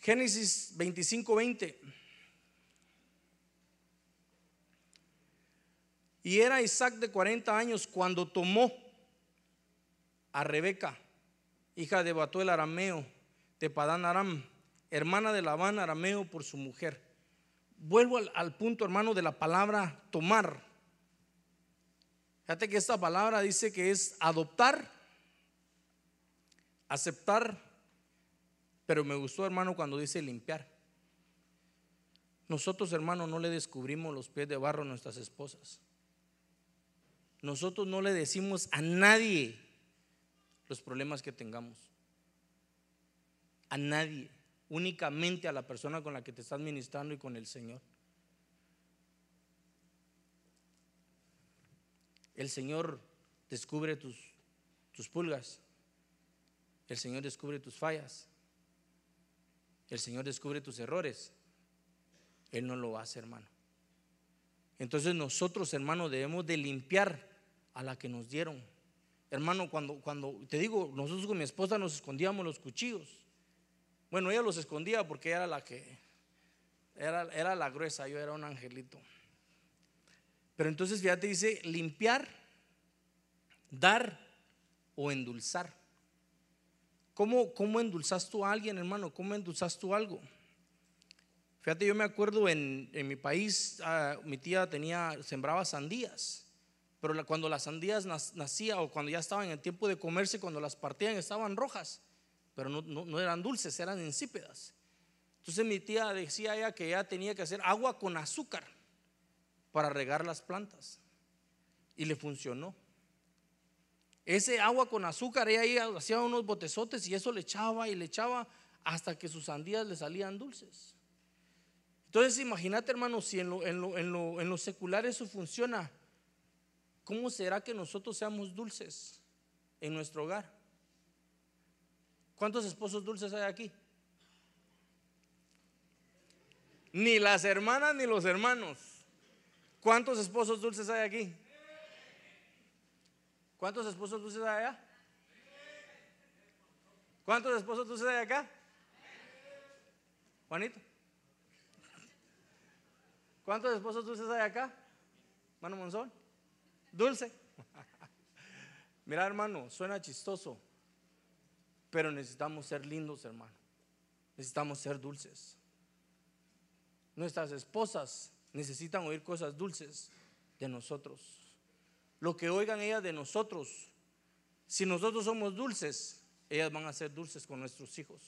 Génesis 25, 20. Y era Isaac de 40 años cuando tomó a Rebeca, hija de Batuel arameo, de Padán Aram, hermana de Labán arameo por su mujer. Vuelvo al, al punto, hermano, de la palabra tomar. Fíjate que esta palabra dice que es adoptar aceptar, pero me gustó hermano cuando dice limpiar. Nosotros hermano no le descubrimos los pies de barro a nuestras esposas. Nosotros no le decimos a nadie los problemas que tengamos. A nadie. Únicamente a la persona con la que te estás ministrando y con el Señor. El Señor descubre tus, tus pulgas. El Señor descubre tus fallas. El Señor descubre tus errores. Él no lo hace, hermano. Entonces nosotros, hermano, debemos de limpiar a la que nos dieron. Hermano, cuando, cuando te digo, nosotros con mi esposa nos escondíamos los cuchillos. Bueno, ella los escondía porque era la que, era, era la gruesa, yo era un angelito. Pero entonces, fíjate, dice limpiar, dar o endulzar. ¿Cómo, ¿Cómo a alguien, hermano? ¿Cómo endulzas tú algo? Fíjate, yo me acuerdo en, en mi país, ah, mi tía tenía, sembraba sandías, pero cuando las sandías nacían o cuando ya estaban en el tiempo de comerse, cuando las partían estaban rojas, pero no, no, eran dulces, eran insípidas. Entonces mi tía decía ella que ella tenía que hacer agua con azúcar para regar las plantas y le funcionó. Ese agua con azúcar, ella ahí hacía unos botezotes y eso le echaba y le echaba hasta que sus sandías le salían dulces. Entonces imagínate hermano, si en lo, en, en lo secular eso funciona, ¿cómo será que nosotros seamos dulces en nuestro hogar? ¿Cuántos esposos dulces hay aquí? Ni las hermanas ni los hermanos. ¿Cuántos esposos dulces hay aquí? ¿Cuántos esposos dulces hay allá? ¿Cuántos esposos dulces hay acá? Juanito. ¿Cuántos esposos dulces hay acá? Mano Monzón. Dulce. Mira, hermano, suena chistoso, pero necesitamos ser lindos, hermano. Necesitamos ser dulces. Nuestras esposas necesitan oír cosas dulces de nosotros lo que oigan ellas de nosotros. Si nosotros somos dulces, ellas van a ser dulces con nuestros hijos.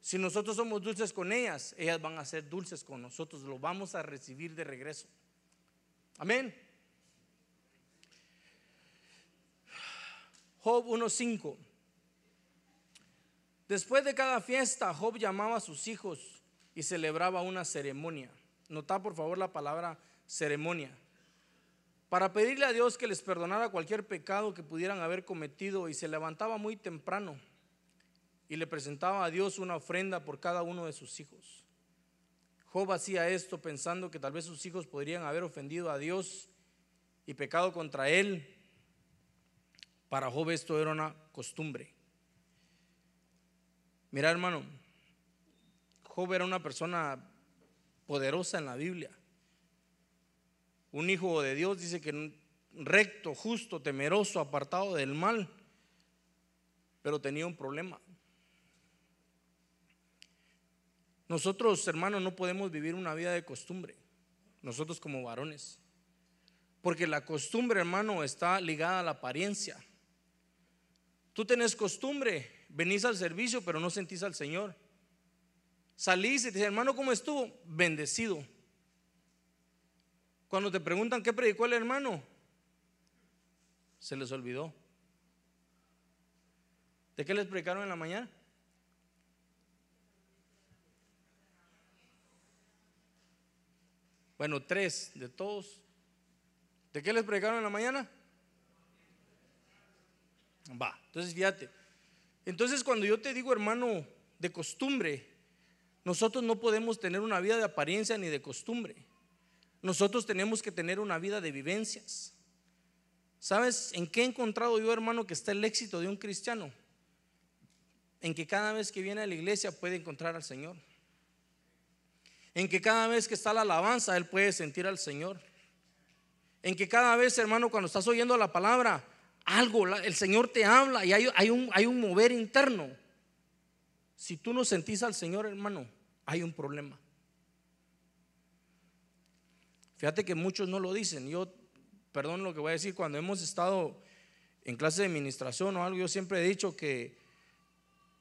Si nosotros somos dulces con ellas, ellas van a ser dulces con nosotros. Lo vamos a recibir de regreso. Amén. Job 1.5. Después de cada fiesta, Job llamaba a sus hijos y celebraba una ceremonia. Nota por favor la palabra ceremonia para pedirle a Dios que les perdonara cualquier pecado que pudieran haber cometido y se levantaba muy temprano y le presentaba a Dios una ofrenda por cada uno de sus hijos. Job hacía esto pensando que tal vez sus hijos podrían haber ofendido a Dios y pecado contra él. Para Job esto era una costumbre. Mira hermano, Job era una persona poderosa en la Biblia un hijo de Dios, dice que recto, justo, temeroso, apartado del mal, pero tenía un problema. Nosotros, hermanos, no podemos vivir una vida de costumbre, nosotros como varones, porque la costumbre, hermano, está ligada a la apariencia. Tú tenés costumbre, venís al servicio, pero no sentís al Señor. Salís y te dicen, hermano, ¿cómo estuvo? Bendecido. Cuando te preguntan qué predicó el hermano, se les olvidó. ¿De qué les predicaron en la mañana? Bueno, tres de todos. ¿De qué les predicaron en la mañana? Va, entonces fíjate. Entonces cuando yo te digo, hermano, de costumbre, nosotros no podemos tener una vida de apariencia ni de costumbre. Nosotros tenemos que tener una vida de vivencias. ¿Sabes en qué he encontrado yo, hermano, que está el éxito de un cristiano? En que cada vez que viene a la iglesia puede encontrar al Señor. En que cada vez que está la alabanza, él puede sentir al Señor. En que cada vez, hermano, cuando estás oyendo la palabra, algo, el Señor te habla y hay, un, hay un mover interno. Si tú no sentís al Señor, hermano, hay un problema. Fíjate que muchos no lo dicen. Yo, perdón lo que voy a decir, cuando hemos estado en clase de administración o algo, yo siempre he dicho que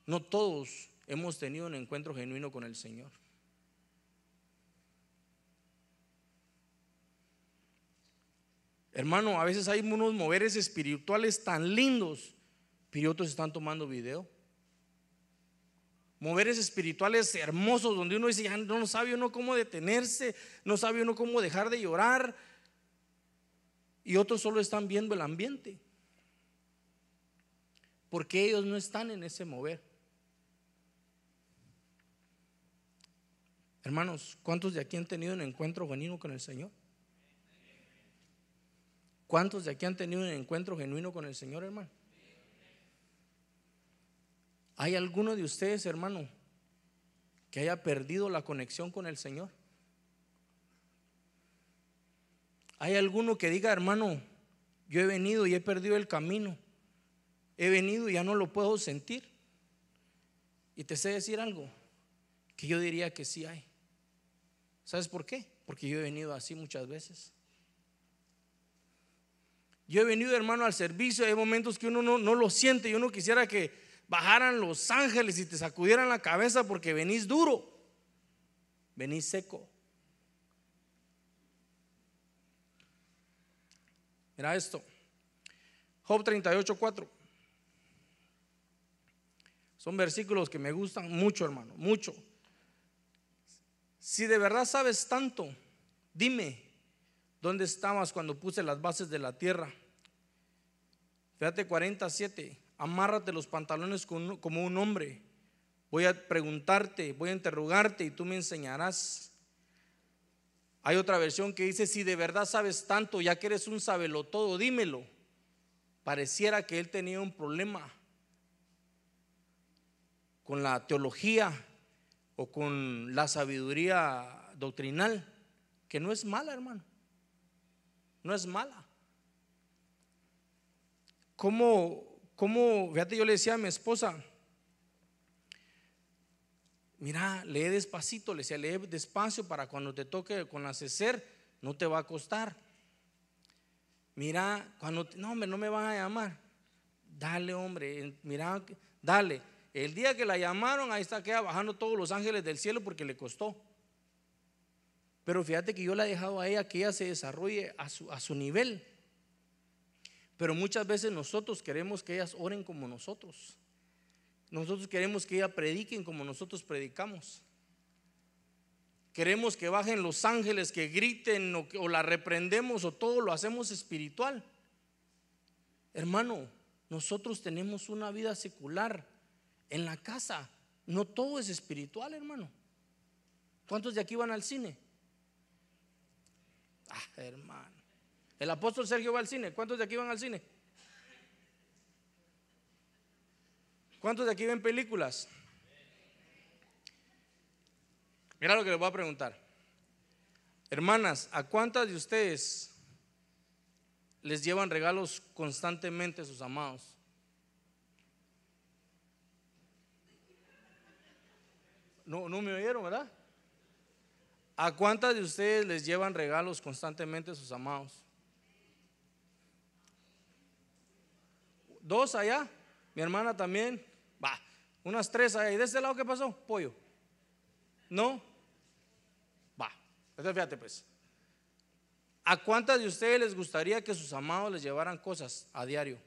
no todos hemos tenido un encuentro genuino con el Señor. Hermano, a veces hay unos moveres espirituales tan lindos, pero otros están tomando video. Moveres espirituales hermosos donde uno dice, no sabe uno cómo detenerse, no sabe uno cómo dejar de llorar. Y otros solo están viendo el ambiente. Porque ellos no están en ese mover. Hermanos, ¿cuántos de aquí han tenido un encuentro genuino con el Señor? ¿Cuántos de aquí han tenido un encuentro genuino con el Señor, hermano? ¿Hay alguno de ustedes, hermano, que haya perdido la conexión con el Señor? ¿Hay alguno que diga, hermano, yo he venido y he perdido el camino? He venido y ya no lo puedo sentir. Y te sé decir algo, que yo diría que sí hay. ¿Sabes por qué? Porque yo he venido así muchas veces. Yo he venido, hermano, al servicio. Hay momentos que uno no, lo siente y uno quisiera que bajaran los ángeles y te sacudieran la cabeza porque venís duro, venís seco. Mira esto. Job 38, 4. Son versículos que me gustan mucho, hermano, mucho. Si de verdad sabes tanto, dime, ¿dónde estabas cuando puse las bases de la tierra? Fíjate 47, amárrate los pantalones como un hombre. Voy a preguntarte, voy a interrogarte y tú me enseñarás. Hay otra versión que dice, si de verdad sabes tanto, ya que eres un sabelo todo, dímelo. Pareciera que él tenía un problema con la teología o con la sabiduría doctrinal, que no es mala, hermano. No es mala. ¿Cómo, cómo, fíjate, yo le decía a mi esposa, mira, lee despacito, le decía, lee despacio para cuando te toque con asecer, no te va a costar. Mira, cuando, no, hombre, no me van a llamar. Dale, hombre, mira, dale. El día que la llamaron, ahí está queda bajando todos los ángeles del cielo porque le costó. Pero fíjate que yo la he dejado a ella que ella se desarrolle a su, a su nivel. Pero muchas veces nosotros queremos que ellas oren como nosotros. Nosotros queremos que ellas prediquen como nosotros predicamos. Queremos que bajen los ángeles, que griten o, o la reprendemos o todo lo hacemos espiritual. Hermano, nosotros tenemos una vida secular en la casa. No todo es espiritual, hermano. ¿Cuántos de aquí van al cine? Ah, hermano. El apóstol Sergio va al cine. ¿Cuántos de aquí van al cine? ¿Cuántos de aquí ven películas? Mira lo que les voy a preguntar. Hermanas, ¿a cuántas de ustedes les llevan regalos constantemente sus amados? No, no me oyeron, ¿verdad? ¿A cuántas de ustedes les llevan regalos constantemente sus amados? Dos allá. Mi hermana también. Va. Unas tres allá. ¿Y de este lado qué pasó? Pollo. ¿No? Va. Entonces fíjate pues. ¿A cuántas de ustedes les gustaría que sus amados les llevaran cosas a diario?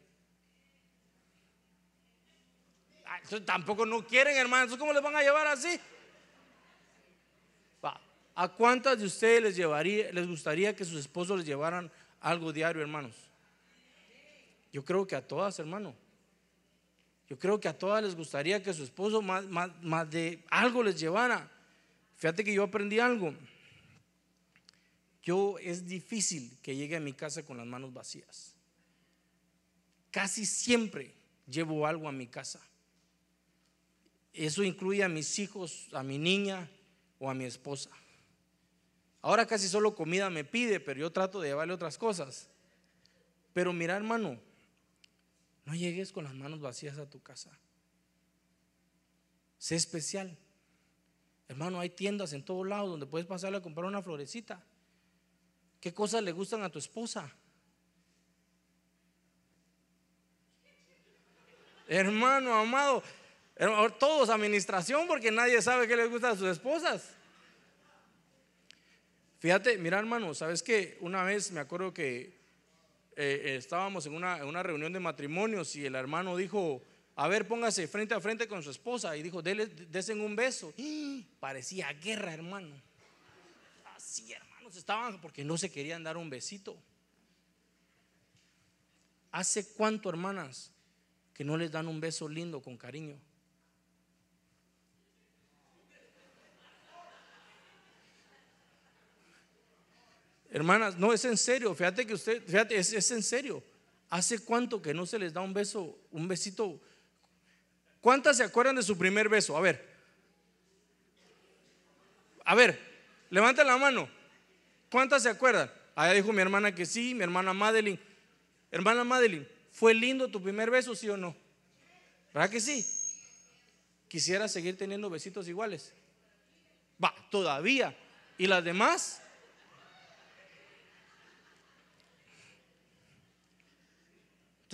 tampoco no quieren, hermano. Entonces, ¿cómo les van a llevar así? Va. ¿A cuántas de ustedes les, llevaría, les gustaría que sus esposos les llevaran algo diario, hermanos? Yo creo que a todas, hermano. Yo creo que a todas les gustaría que su esposo más, de algo les llevara. Fíjate que yo aprendí algo. Yo es difícil que llegue a mi casa con las manos vacías. Casi siempre llevo algo a mi casa. Eso incluye a mis hijos, a mi niña o a mi esposa. Ahora casi solo comida me pide, pero yo trato de llevarle otras cosas. Pero mira, hermano, no llegues con las manos vacías a tu casa. Sé especial. Hermano, hay tiendas en todos lados donde puedes pasarle a comprar una florecita. ¿Qué cosas le gustan a tu esposa? Hermano amado, todos administración porque nadie sabe qué les gusta a sus esposas. Fíjate, mira hermano, ¿sabes qué? Una vez me acuerdo que eh, estábamos en una, reunión de matrimonios y el hermano dijo, a ver, póngase frente a frente con su esposa y dijo, desen un beso. Parecía guerra, hermano. Así, hermanos, estaban porque no se querían dar un besito. ¿Hace cuánto, hermanas, que no les dan un beso lindo con cariño? Hermanas, no es en serio, fíjate que usted, fíjate, es, en serio. ¿Hace cuánto que no se les da un beso, un besito? ¿Cuántas se acuerdan de su primer beso? A ver. A ver, levanten la mano. ¿Cuántas se acuerdan? Allá dijo mi hermana que sí, mi hermana Madeline. Hermana Madeline, ¿fue lindo tu primer beso, sí o no? ¿Verdad que sí? Quisiera seguir teniendo besitos iguales. Va, todavía. ¿Y las demás?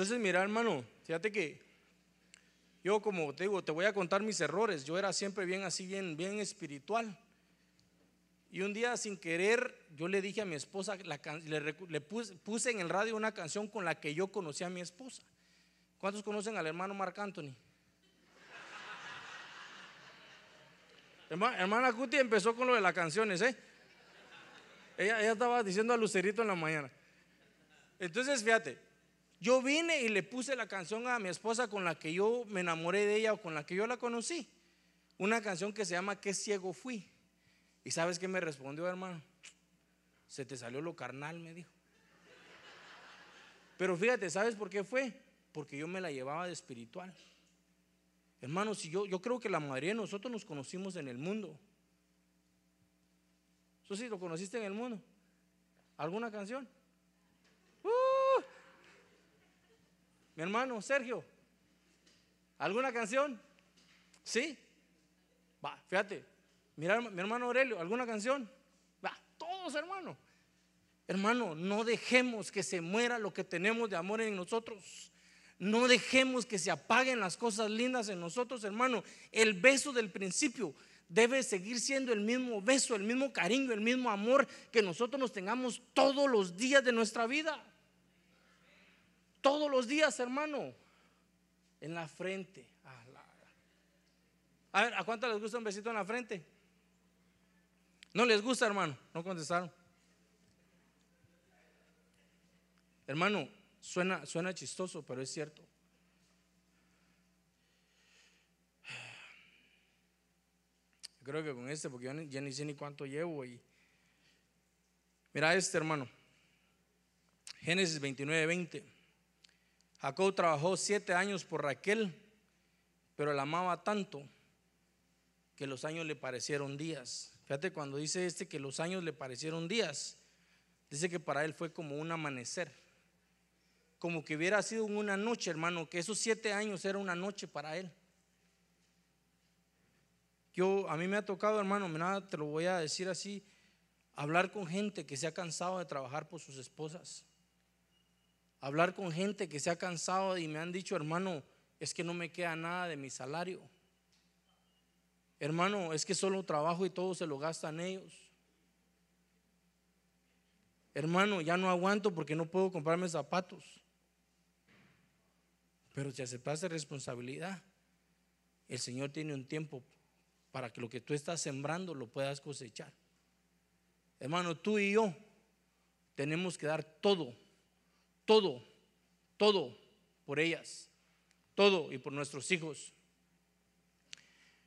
Entonces, mira, hermano, fíjate que yo como te digo, te voy a contar mis errores. Yo era siempre bien así, bien, bien espiritual. Y un día sin querer, yo le dije a mi esposa, le, puse, en el radio una canción con la que yo conocí a mi esposa. ¿Cuántos conocen al hermano Marc Anthony? Hermana, Cuti empezó con lo de las canciones, ¿eh? Ella, ella estaba diciendo a Lucerito en la mañana. Entonces, fíjate, yo vine y le puse la canción a mi esposa con la que yo me enamoré de ella o con la que yo la conocí. Una canción que se llama Qué ciego fui. ¿Y sabes qué me respondió, hermano? Se te salió lo carnal, me dijo. Pero fíjate, ¿sabes por qué fue? Porque yo me la llevaba de espiritual. Hermanos, si yo, yo creo que la mayoría de nosotros nos conocimos en el mundo. ¿Eso sí lo conociste en el mundo? ¿Alguna canción? Mi hermano Sergio, ¿alguna canción? ¿Sí? Va, fíjate. Mira, mi hermano Aurelio, ¿alguna canción? Va, todos hermano. Hermano, no dejemos que se muera lo que tenemos de amor en nosotros. No dejemos que se apaguen las cosas lindas en nosotros, hermano. El beso del principio debe seguir siendo el mismo beso, el mismo cariño, el mismo amor que nosotros nos tengamos todos los días de nuestra vida. Todos los días, hermano. En la frente. A ver, ¿a cuánto les gusta un besito en la frente? No les gusta, hermano. No contestaron. Hermano, suena, suena chistoso, pero es cierto. creo que con este, porque yo ya ni sé ni cuánto llevo. Y mira este, hermano. Génesis 29, 20. Jacob trabajó siete años por Raquel, pero la amaba tanto que los años le parecieron días. Fíjate cuando dice este que los años le parecieron días, dice que para él fue como un amanecer, como que hubiera sido una noche, hermano, que esos siete años era una noche para él. Yo, a mí me ha tocado, hermano, nada, te lo voy a decir así, hablar con gente que se ha cansado de trabajar por sus esposas hablar con gente que se ha cansado y me han dicho, hermano, es que no me queda nada de mi salario. Hermano, es que solo trabajo y todo se lo gastan ellos. Hermano, ya no aguanto porque no puedo comprarme zapatos. Pero si aceptaste responsabilidad, el Señor tiene un tiempo para que lo que tú estás sembrando lo puedas cosechar. Hermano, tú y yo tenemos que dar todo, todo, todo por ellas, todo y por nuestros hijos.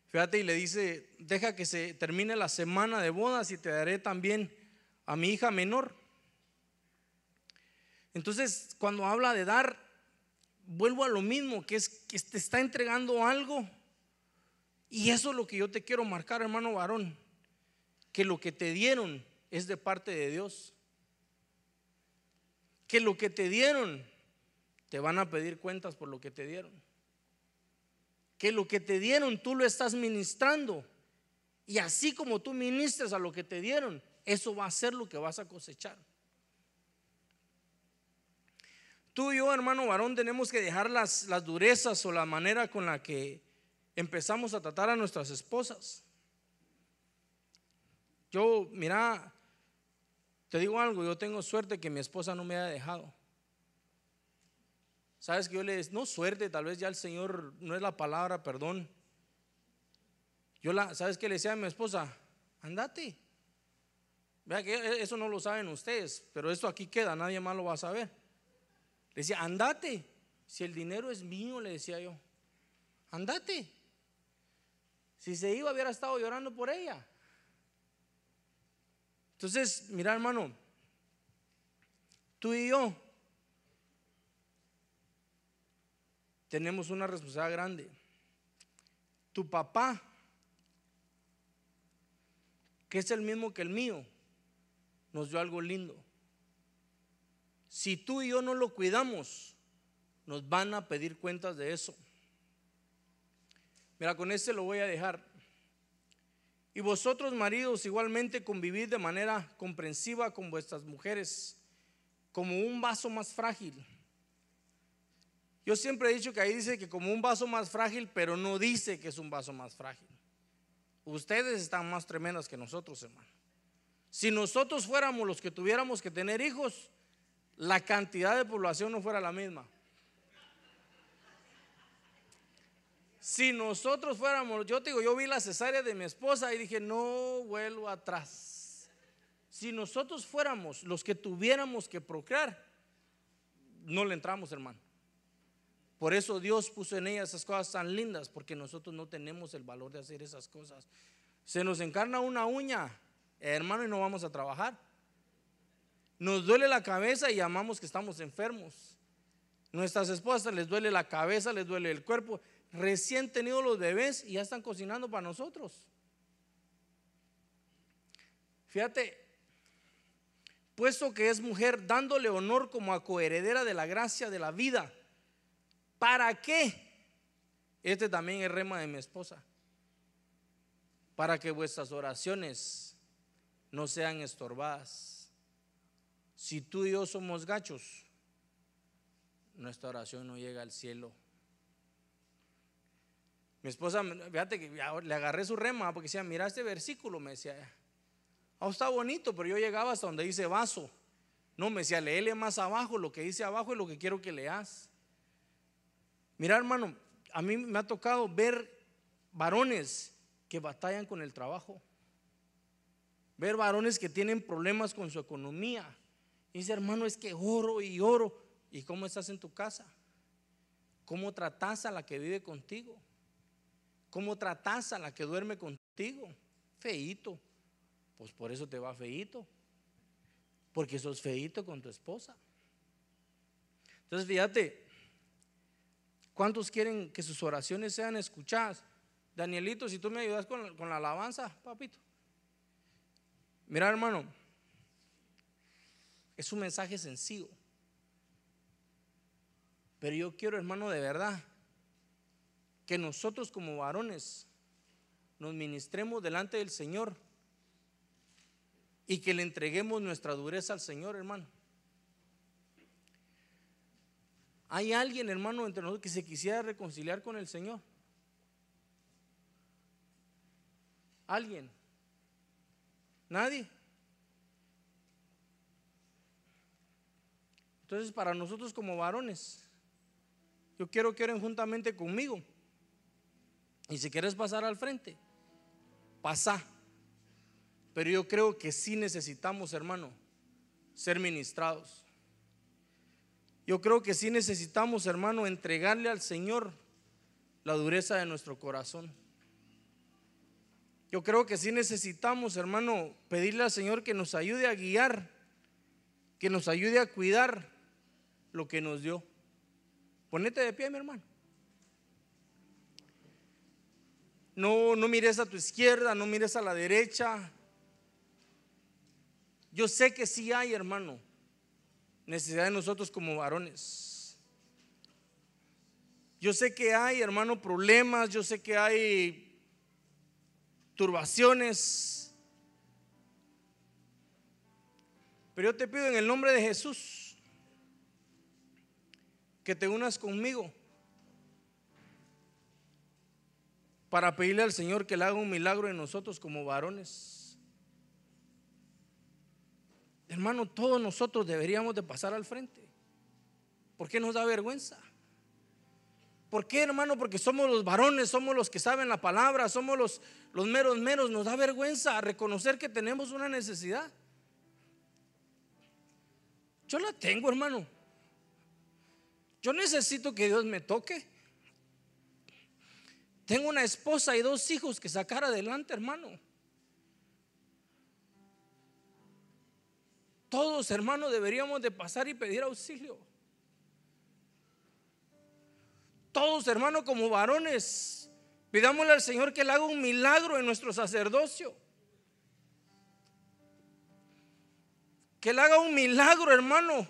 Fíjate y le dice, deja que se termine la semana de bodas y te daré también a mi hija menor. Entonces, cuando habla de dar, vuelvo a lo mismo, que es que te está entregando algo. Y eso es lo que yo te quiero marcar, hermano varón, que lo que te dieron es de parte de Dios. Que lo que te dieron, te van a pedir cuentas por lo que te dieron que lo que te dieron tú lo estás ministrando. Y así como tú ministres a lo que te dieron, eso va a ser lo que vas a cosechar. Tú y yo, hermano varón, tenemos que dejar las, las durezas o la manera con la que empezamos a tratar a nuestras esposas. Yo, mira, te digo algo, yo tengo suerte que mi esposa no me haya dejado. Sabes que yo le no suerte, tal vez ya el Señor no es la palabra, perdón. Yo la, ¿sabes qué le decía a mi esposa? Andate. Vea que e, eso no lo saben ustedes, pero esto aquí queda, nadie más lo va a saber. Le decía, andate. Si el dinero es mío, le decía yo, andate. Si se iba, hubiera estado llorando por ella. Entonces, mira hermano, tú y yo tenemos una responsabilidad grande. Tu papá, que es el mismo que el mío, nos dio algo lindo. Si tú y yo no lo cuidamos, nos van a pedir cuentas de eso. Mira, con este lo voy a dejar. Y vosotros, maridos, igualmente convivid de manera comprensiva con vuestras mujeres, como un vaso más frágil yo siempre he dicho que ahí dice que como un vaso más frágil, pero no dice que es un vaso más frágil. Ustedes están más tremendos que nosotros, hermano. Si nosotros fuéramos los que tuviéramos que tener hijos, la cantidad de población no fuera la misma. Si nosotros fuéramos, yo te digo, yo vi la cesárea de mi esposa y dije, no vuelvo atrás. Si nosotros fuéramos los que tuviéramos que procrear, no le entramos, hermano. Por eso Dios puso en ella esas cosas tan lindas, porque nosotros no tenemos el valor de hacer esas cosas. Se nos encarna una uña, hermano, y no vamos a trabajar. Nos duele la cabeza y llamamos que estamos enfermos. Nuestras esposas les duele la cabeza, les duele el cuerpo. Recién tenido los bebés y ya están cocinando para nosotros. Fíjate, puesto que es mujer, dándole honor como a coheredera de la gracia de la vida ¿Para qué? Este también es rema de mi esposa. Para que vuestras oraciones no sean estorbadas. Si tú y yo somos gachos, nuestra oración no llega al cielo. Mi esposa, fíjate que le agarré su rema porque decía, mira este versículo, me decía, oh, está bonito, pero yo llegaba hasta donde dice vaso. No, me decía, léele más abajo, lo que dice abajo es lo que quiero que leas. Mira, hermano, a mí me ha tocado ver varones que batallan con el trabajo. Ver varones que tienen problemas con su economía. Y dice, hermano, es que oro y oro. ¿Y cómo estás en tu casa? ¿Cómo tratas a la que vive contigo? ¿Cómo tratas a la que duerme contigo? Feito. Pues por eso te va feito. Porque sos feito con tu esposa. Entonces, fíjate, ¿Cuántos quieren que sus oraciones sean escuchadas? Danielito, si tú me ayudas con, con la alabanza, papito. Mira, hermano, es un mensaje sencillo. Pero yo quiero, hermano, de verdad, que nosotros como varones nos ministremos delante del Señor y que le entreguemos nuestra dureza al Señor, hermano. ¿Hay alguien, hermano, entre nosotros que se quisiera reconciliar con el Señor? ¿Alguien? ¿Nadie? Entonces, para nosotros como varones, yo quiero que oren juntamente conmigo. Y si quieres pasar al frente, pasa. Pero yo creo que sí necesitamos, hermano, ser ministrados. Yo creo que sí necesitamos, hermano, entregarle al Señor la dureza de nuestro corazón. Yo creo que sí necesitamos, hermano, pedirle al Señor que nos ayude a guiar, que nos ayude a cuidar lo que nos dio. Ponete de pie, mi hermano. No, no mires a tu izquierda, no mires a la derecha. Yo sé que sí hay, hermano, necesidad de nosotros como varones. Yo sé que hay, hermano, problemas, yo sé que hay turbaciones. Pero yo te pido en el nombre de Jesús que te unas conmigo para pedirle al Señor que le haga un milagro en nosotros como varones. Hermano, todos nosotros deberíamos de pasar al frente. ¿Por qué nos da vergüenza? ¿Por qué, hermano? Porque somos los varones, somos los que saben la palabra, somos los, los meros meros. Nos da vergüenza reconocer que tenemos una necesidad. Yo la tengo, hermano. Yo necesito que Dios me toque. Tengo una esposa y dos hijos que sacar adelante, hermano. Todos, hermanos, deberíamos de pasar y pedir auxilio. Todos, hermanos, como varones, pidámosle al Señor que le haga un milagro en nuestro sacerdocio. Que le haga un milagro, hermano,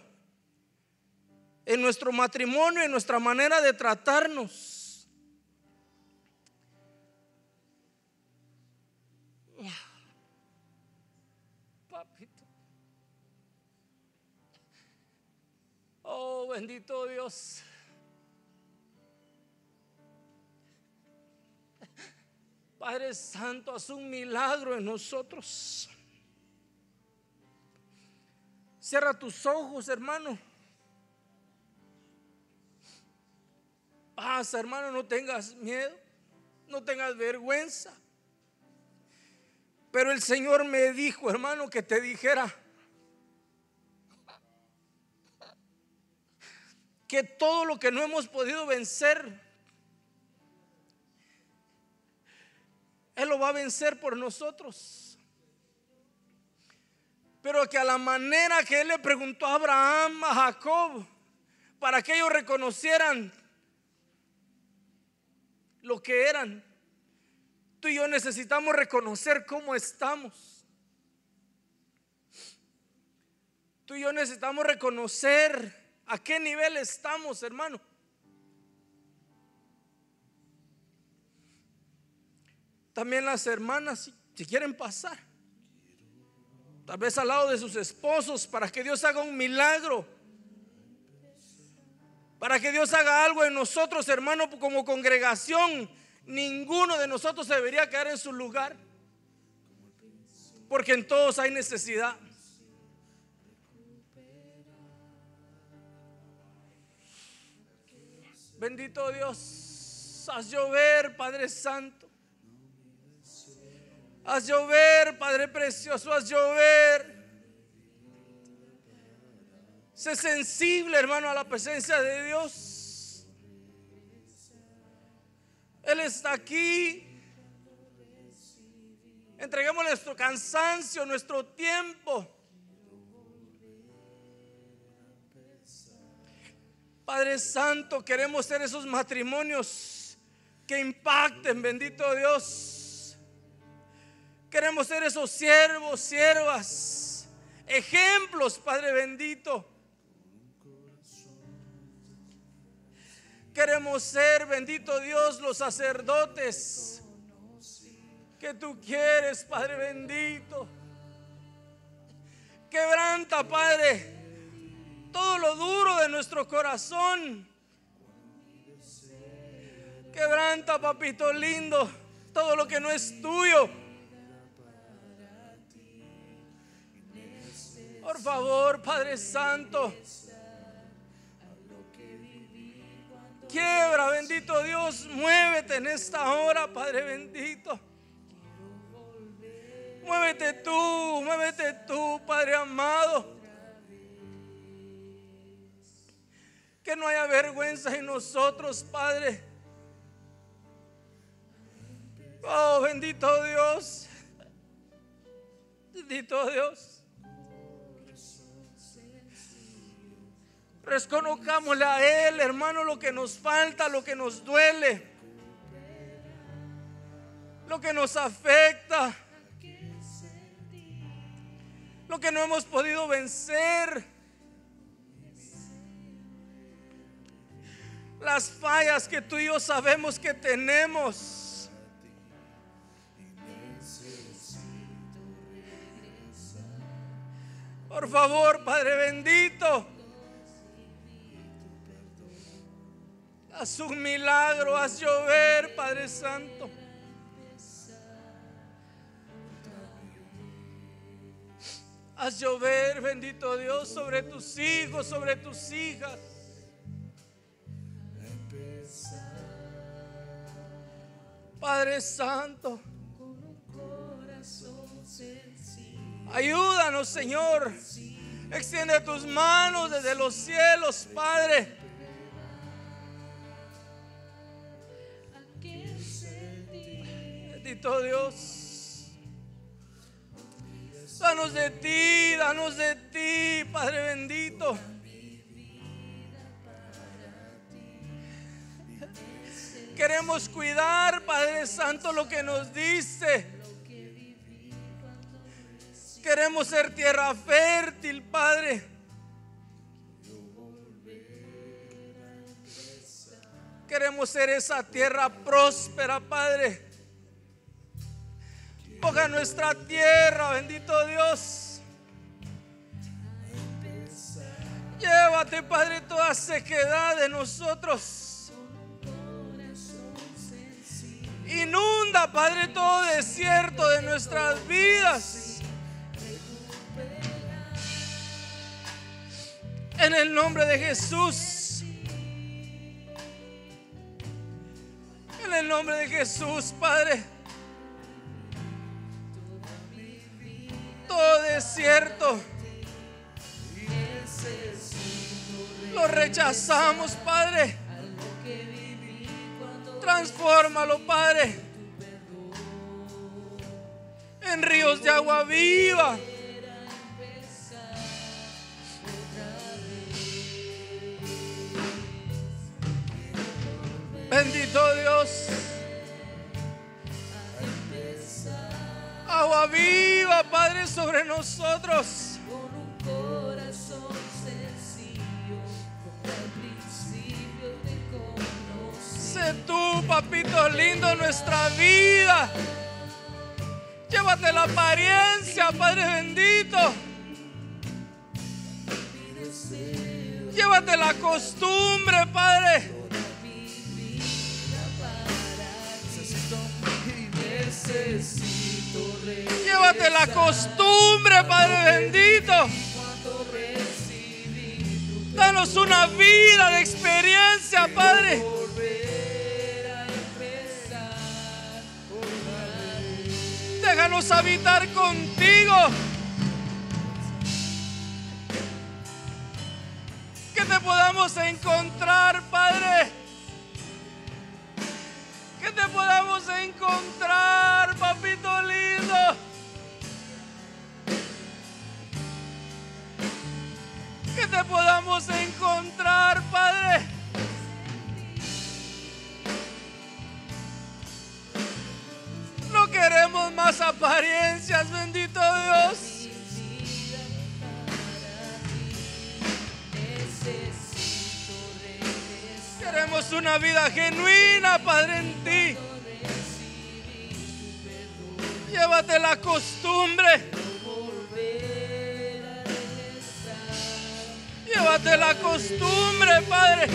en nuestro matrimonio, en nuestra manera de tratarnos. Oh, bendito Dios. Padre Santo, haz un milagro en nosotros. Cierra tus ojos, hermano. Pasa, hermano, no tengas miedo, no tengas vergüenza. Pero el Señor me dijo, hermano, que te dijera, que todo lo que no hemos podido vencer, Él lo va a vencer por nosotros. Pero que a la manera que Él le preguntó a Abraham, a Jacob, para que ellos reconocieran lo que eran, tú y yo necesitamos reconocer cómo estamos. Tú y yo necesitamos reconocer ¿A qué nivel estamos, hermano? También las hermanas, si quieren pasar, tal vez al lado de sus esposos, para que Dios haga un milagro, para que Dios haga algo en nosotros, hermano, como congregación. Ninguno de nosotros debería quedar en su lugar, porque en todos hay necesidad. Bendito Dios, haz llover, Padre Santo. Haz llover, Padre Precioso, haz llover. Sé sensible, hermano, a la presencia de Dios. Él está aquí. Entreguemos nuestro cansancio, nuestro tiempo. Padre Santo, queremos ser esos matrimonios que impacten, bendito Dios. Queremos ser esos siervos, siervas, ejemplos, Padre bendito. Queremos ser, bendito Dios, los sacerdotes que tú quieres, Padre bendito. Quebranta, Padre todo lo duro de nuestro corazón. Quebranta, papito lindo, todo lo que no es tuyo. Por favor, Padre Santo. Quiebra, bendito Dios, muévete en esta hora, Padre bendito. Muévete tú, muévete tú, Padre amado. Que no haya vergüenza en nosotros, Padre. Oh, bendito Dios. Bendito Dios. Reconozcámosle a Él, hermano, lo que nos falta, lo que nos duele, lo que nos afecta, lo que no hemos podido vencer. Las fallas que tú y yo sabemos que tenemos. Por favor, Padre bendito. Haz un milagro, haz llover, Padre Santo. Haz llover, bendito Dios, sobre tus hijos, sobre tus hijas. Padre Santo, ayúdanos, Señor. Extiende tus manos desde los cielos, Padre. Bendito Dios. Danos de ti, danos de ti, Padre bendito. Queremos cuidar, Padre Santo, lo que nos dice. Queremos ser tierra fértil, Padre. Queremos ser esa tierra próspera, Padre. Ponga nuestra tierra, bendito Dios. Llévate, Padre, toda sequedad de nosotros. Inunda, Padre, todo desierto de nuestras vidas. En el nombre de Jesús. En el nombre de Jesús, Padre. Todo desierto. Lo rechazamos, Padre. Transfórmalo, Padre. En ríos de agua viva. Bendito Dios. Agua viva, Padre, sobre nosotros. con un corazón sencillo, como al principio te conocí. Sé tú, papito lindo, nuestra vida. Llévate la apariencia, Padre bendito. Llévate la costumbre, Padre. Necesito re Llévate la costumbre, Padre bendito. Danos una vida de experiencia, Padre. Déjanos habitar contigo. Que te podamos encontrar, Padre. Que te podamos encontrar, papito Que te podamos encontrar, Padre. No queremos más apariencias, bendito Dios. Queremos una vida genuina, Padre, en ti. Llévate la costumbre. Llévate la costumbre, Padre.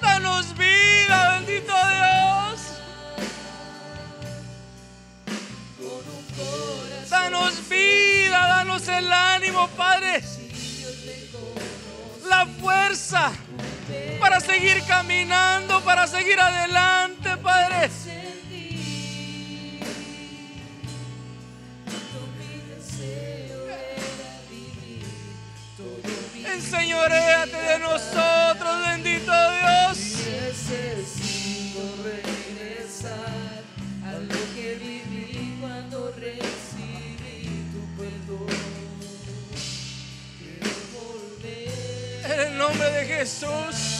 Danos vida, bendito Dios. Danos vida, danos el ánimo, Padre. La fuerza para seguir caminando, para seguir adelante, Padre. Enseñoréate de nosotros, bendito Dios. regresar a lo que viví cuando recibí tu perdón. En el nombre de Jesús.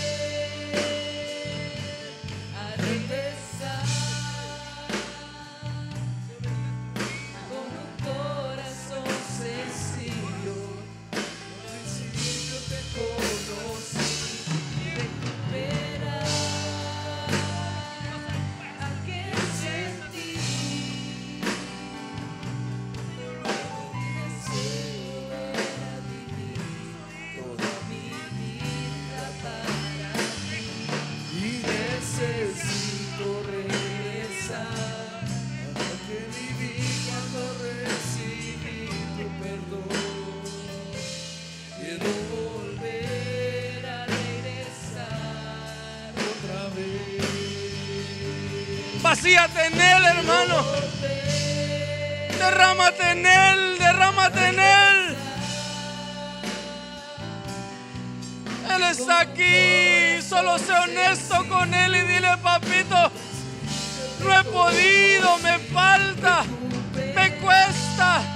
Vacíate en Él, hermano. Derrámate en Él, derrámate en Él. Él está aquí. Solo sé honesto con Él y dile, papito, no he podido, me falta, me cuesta.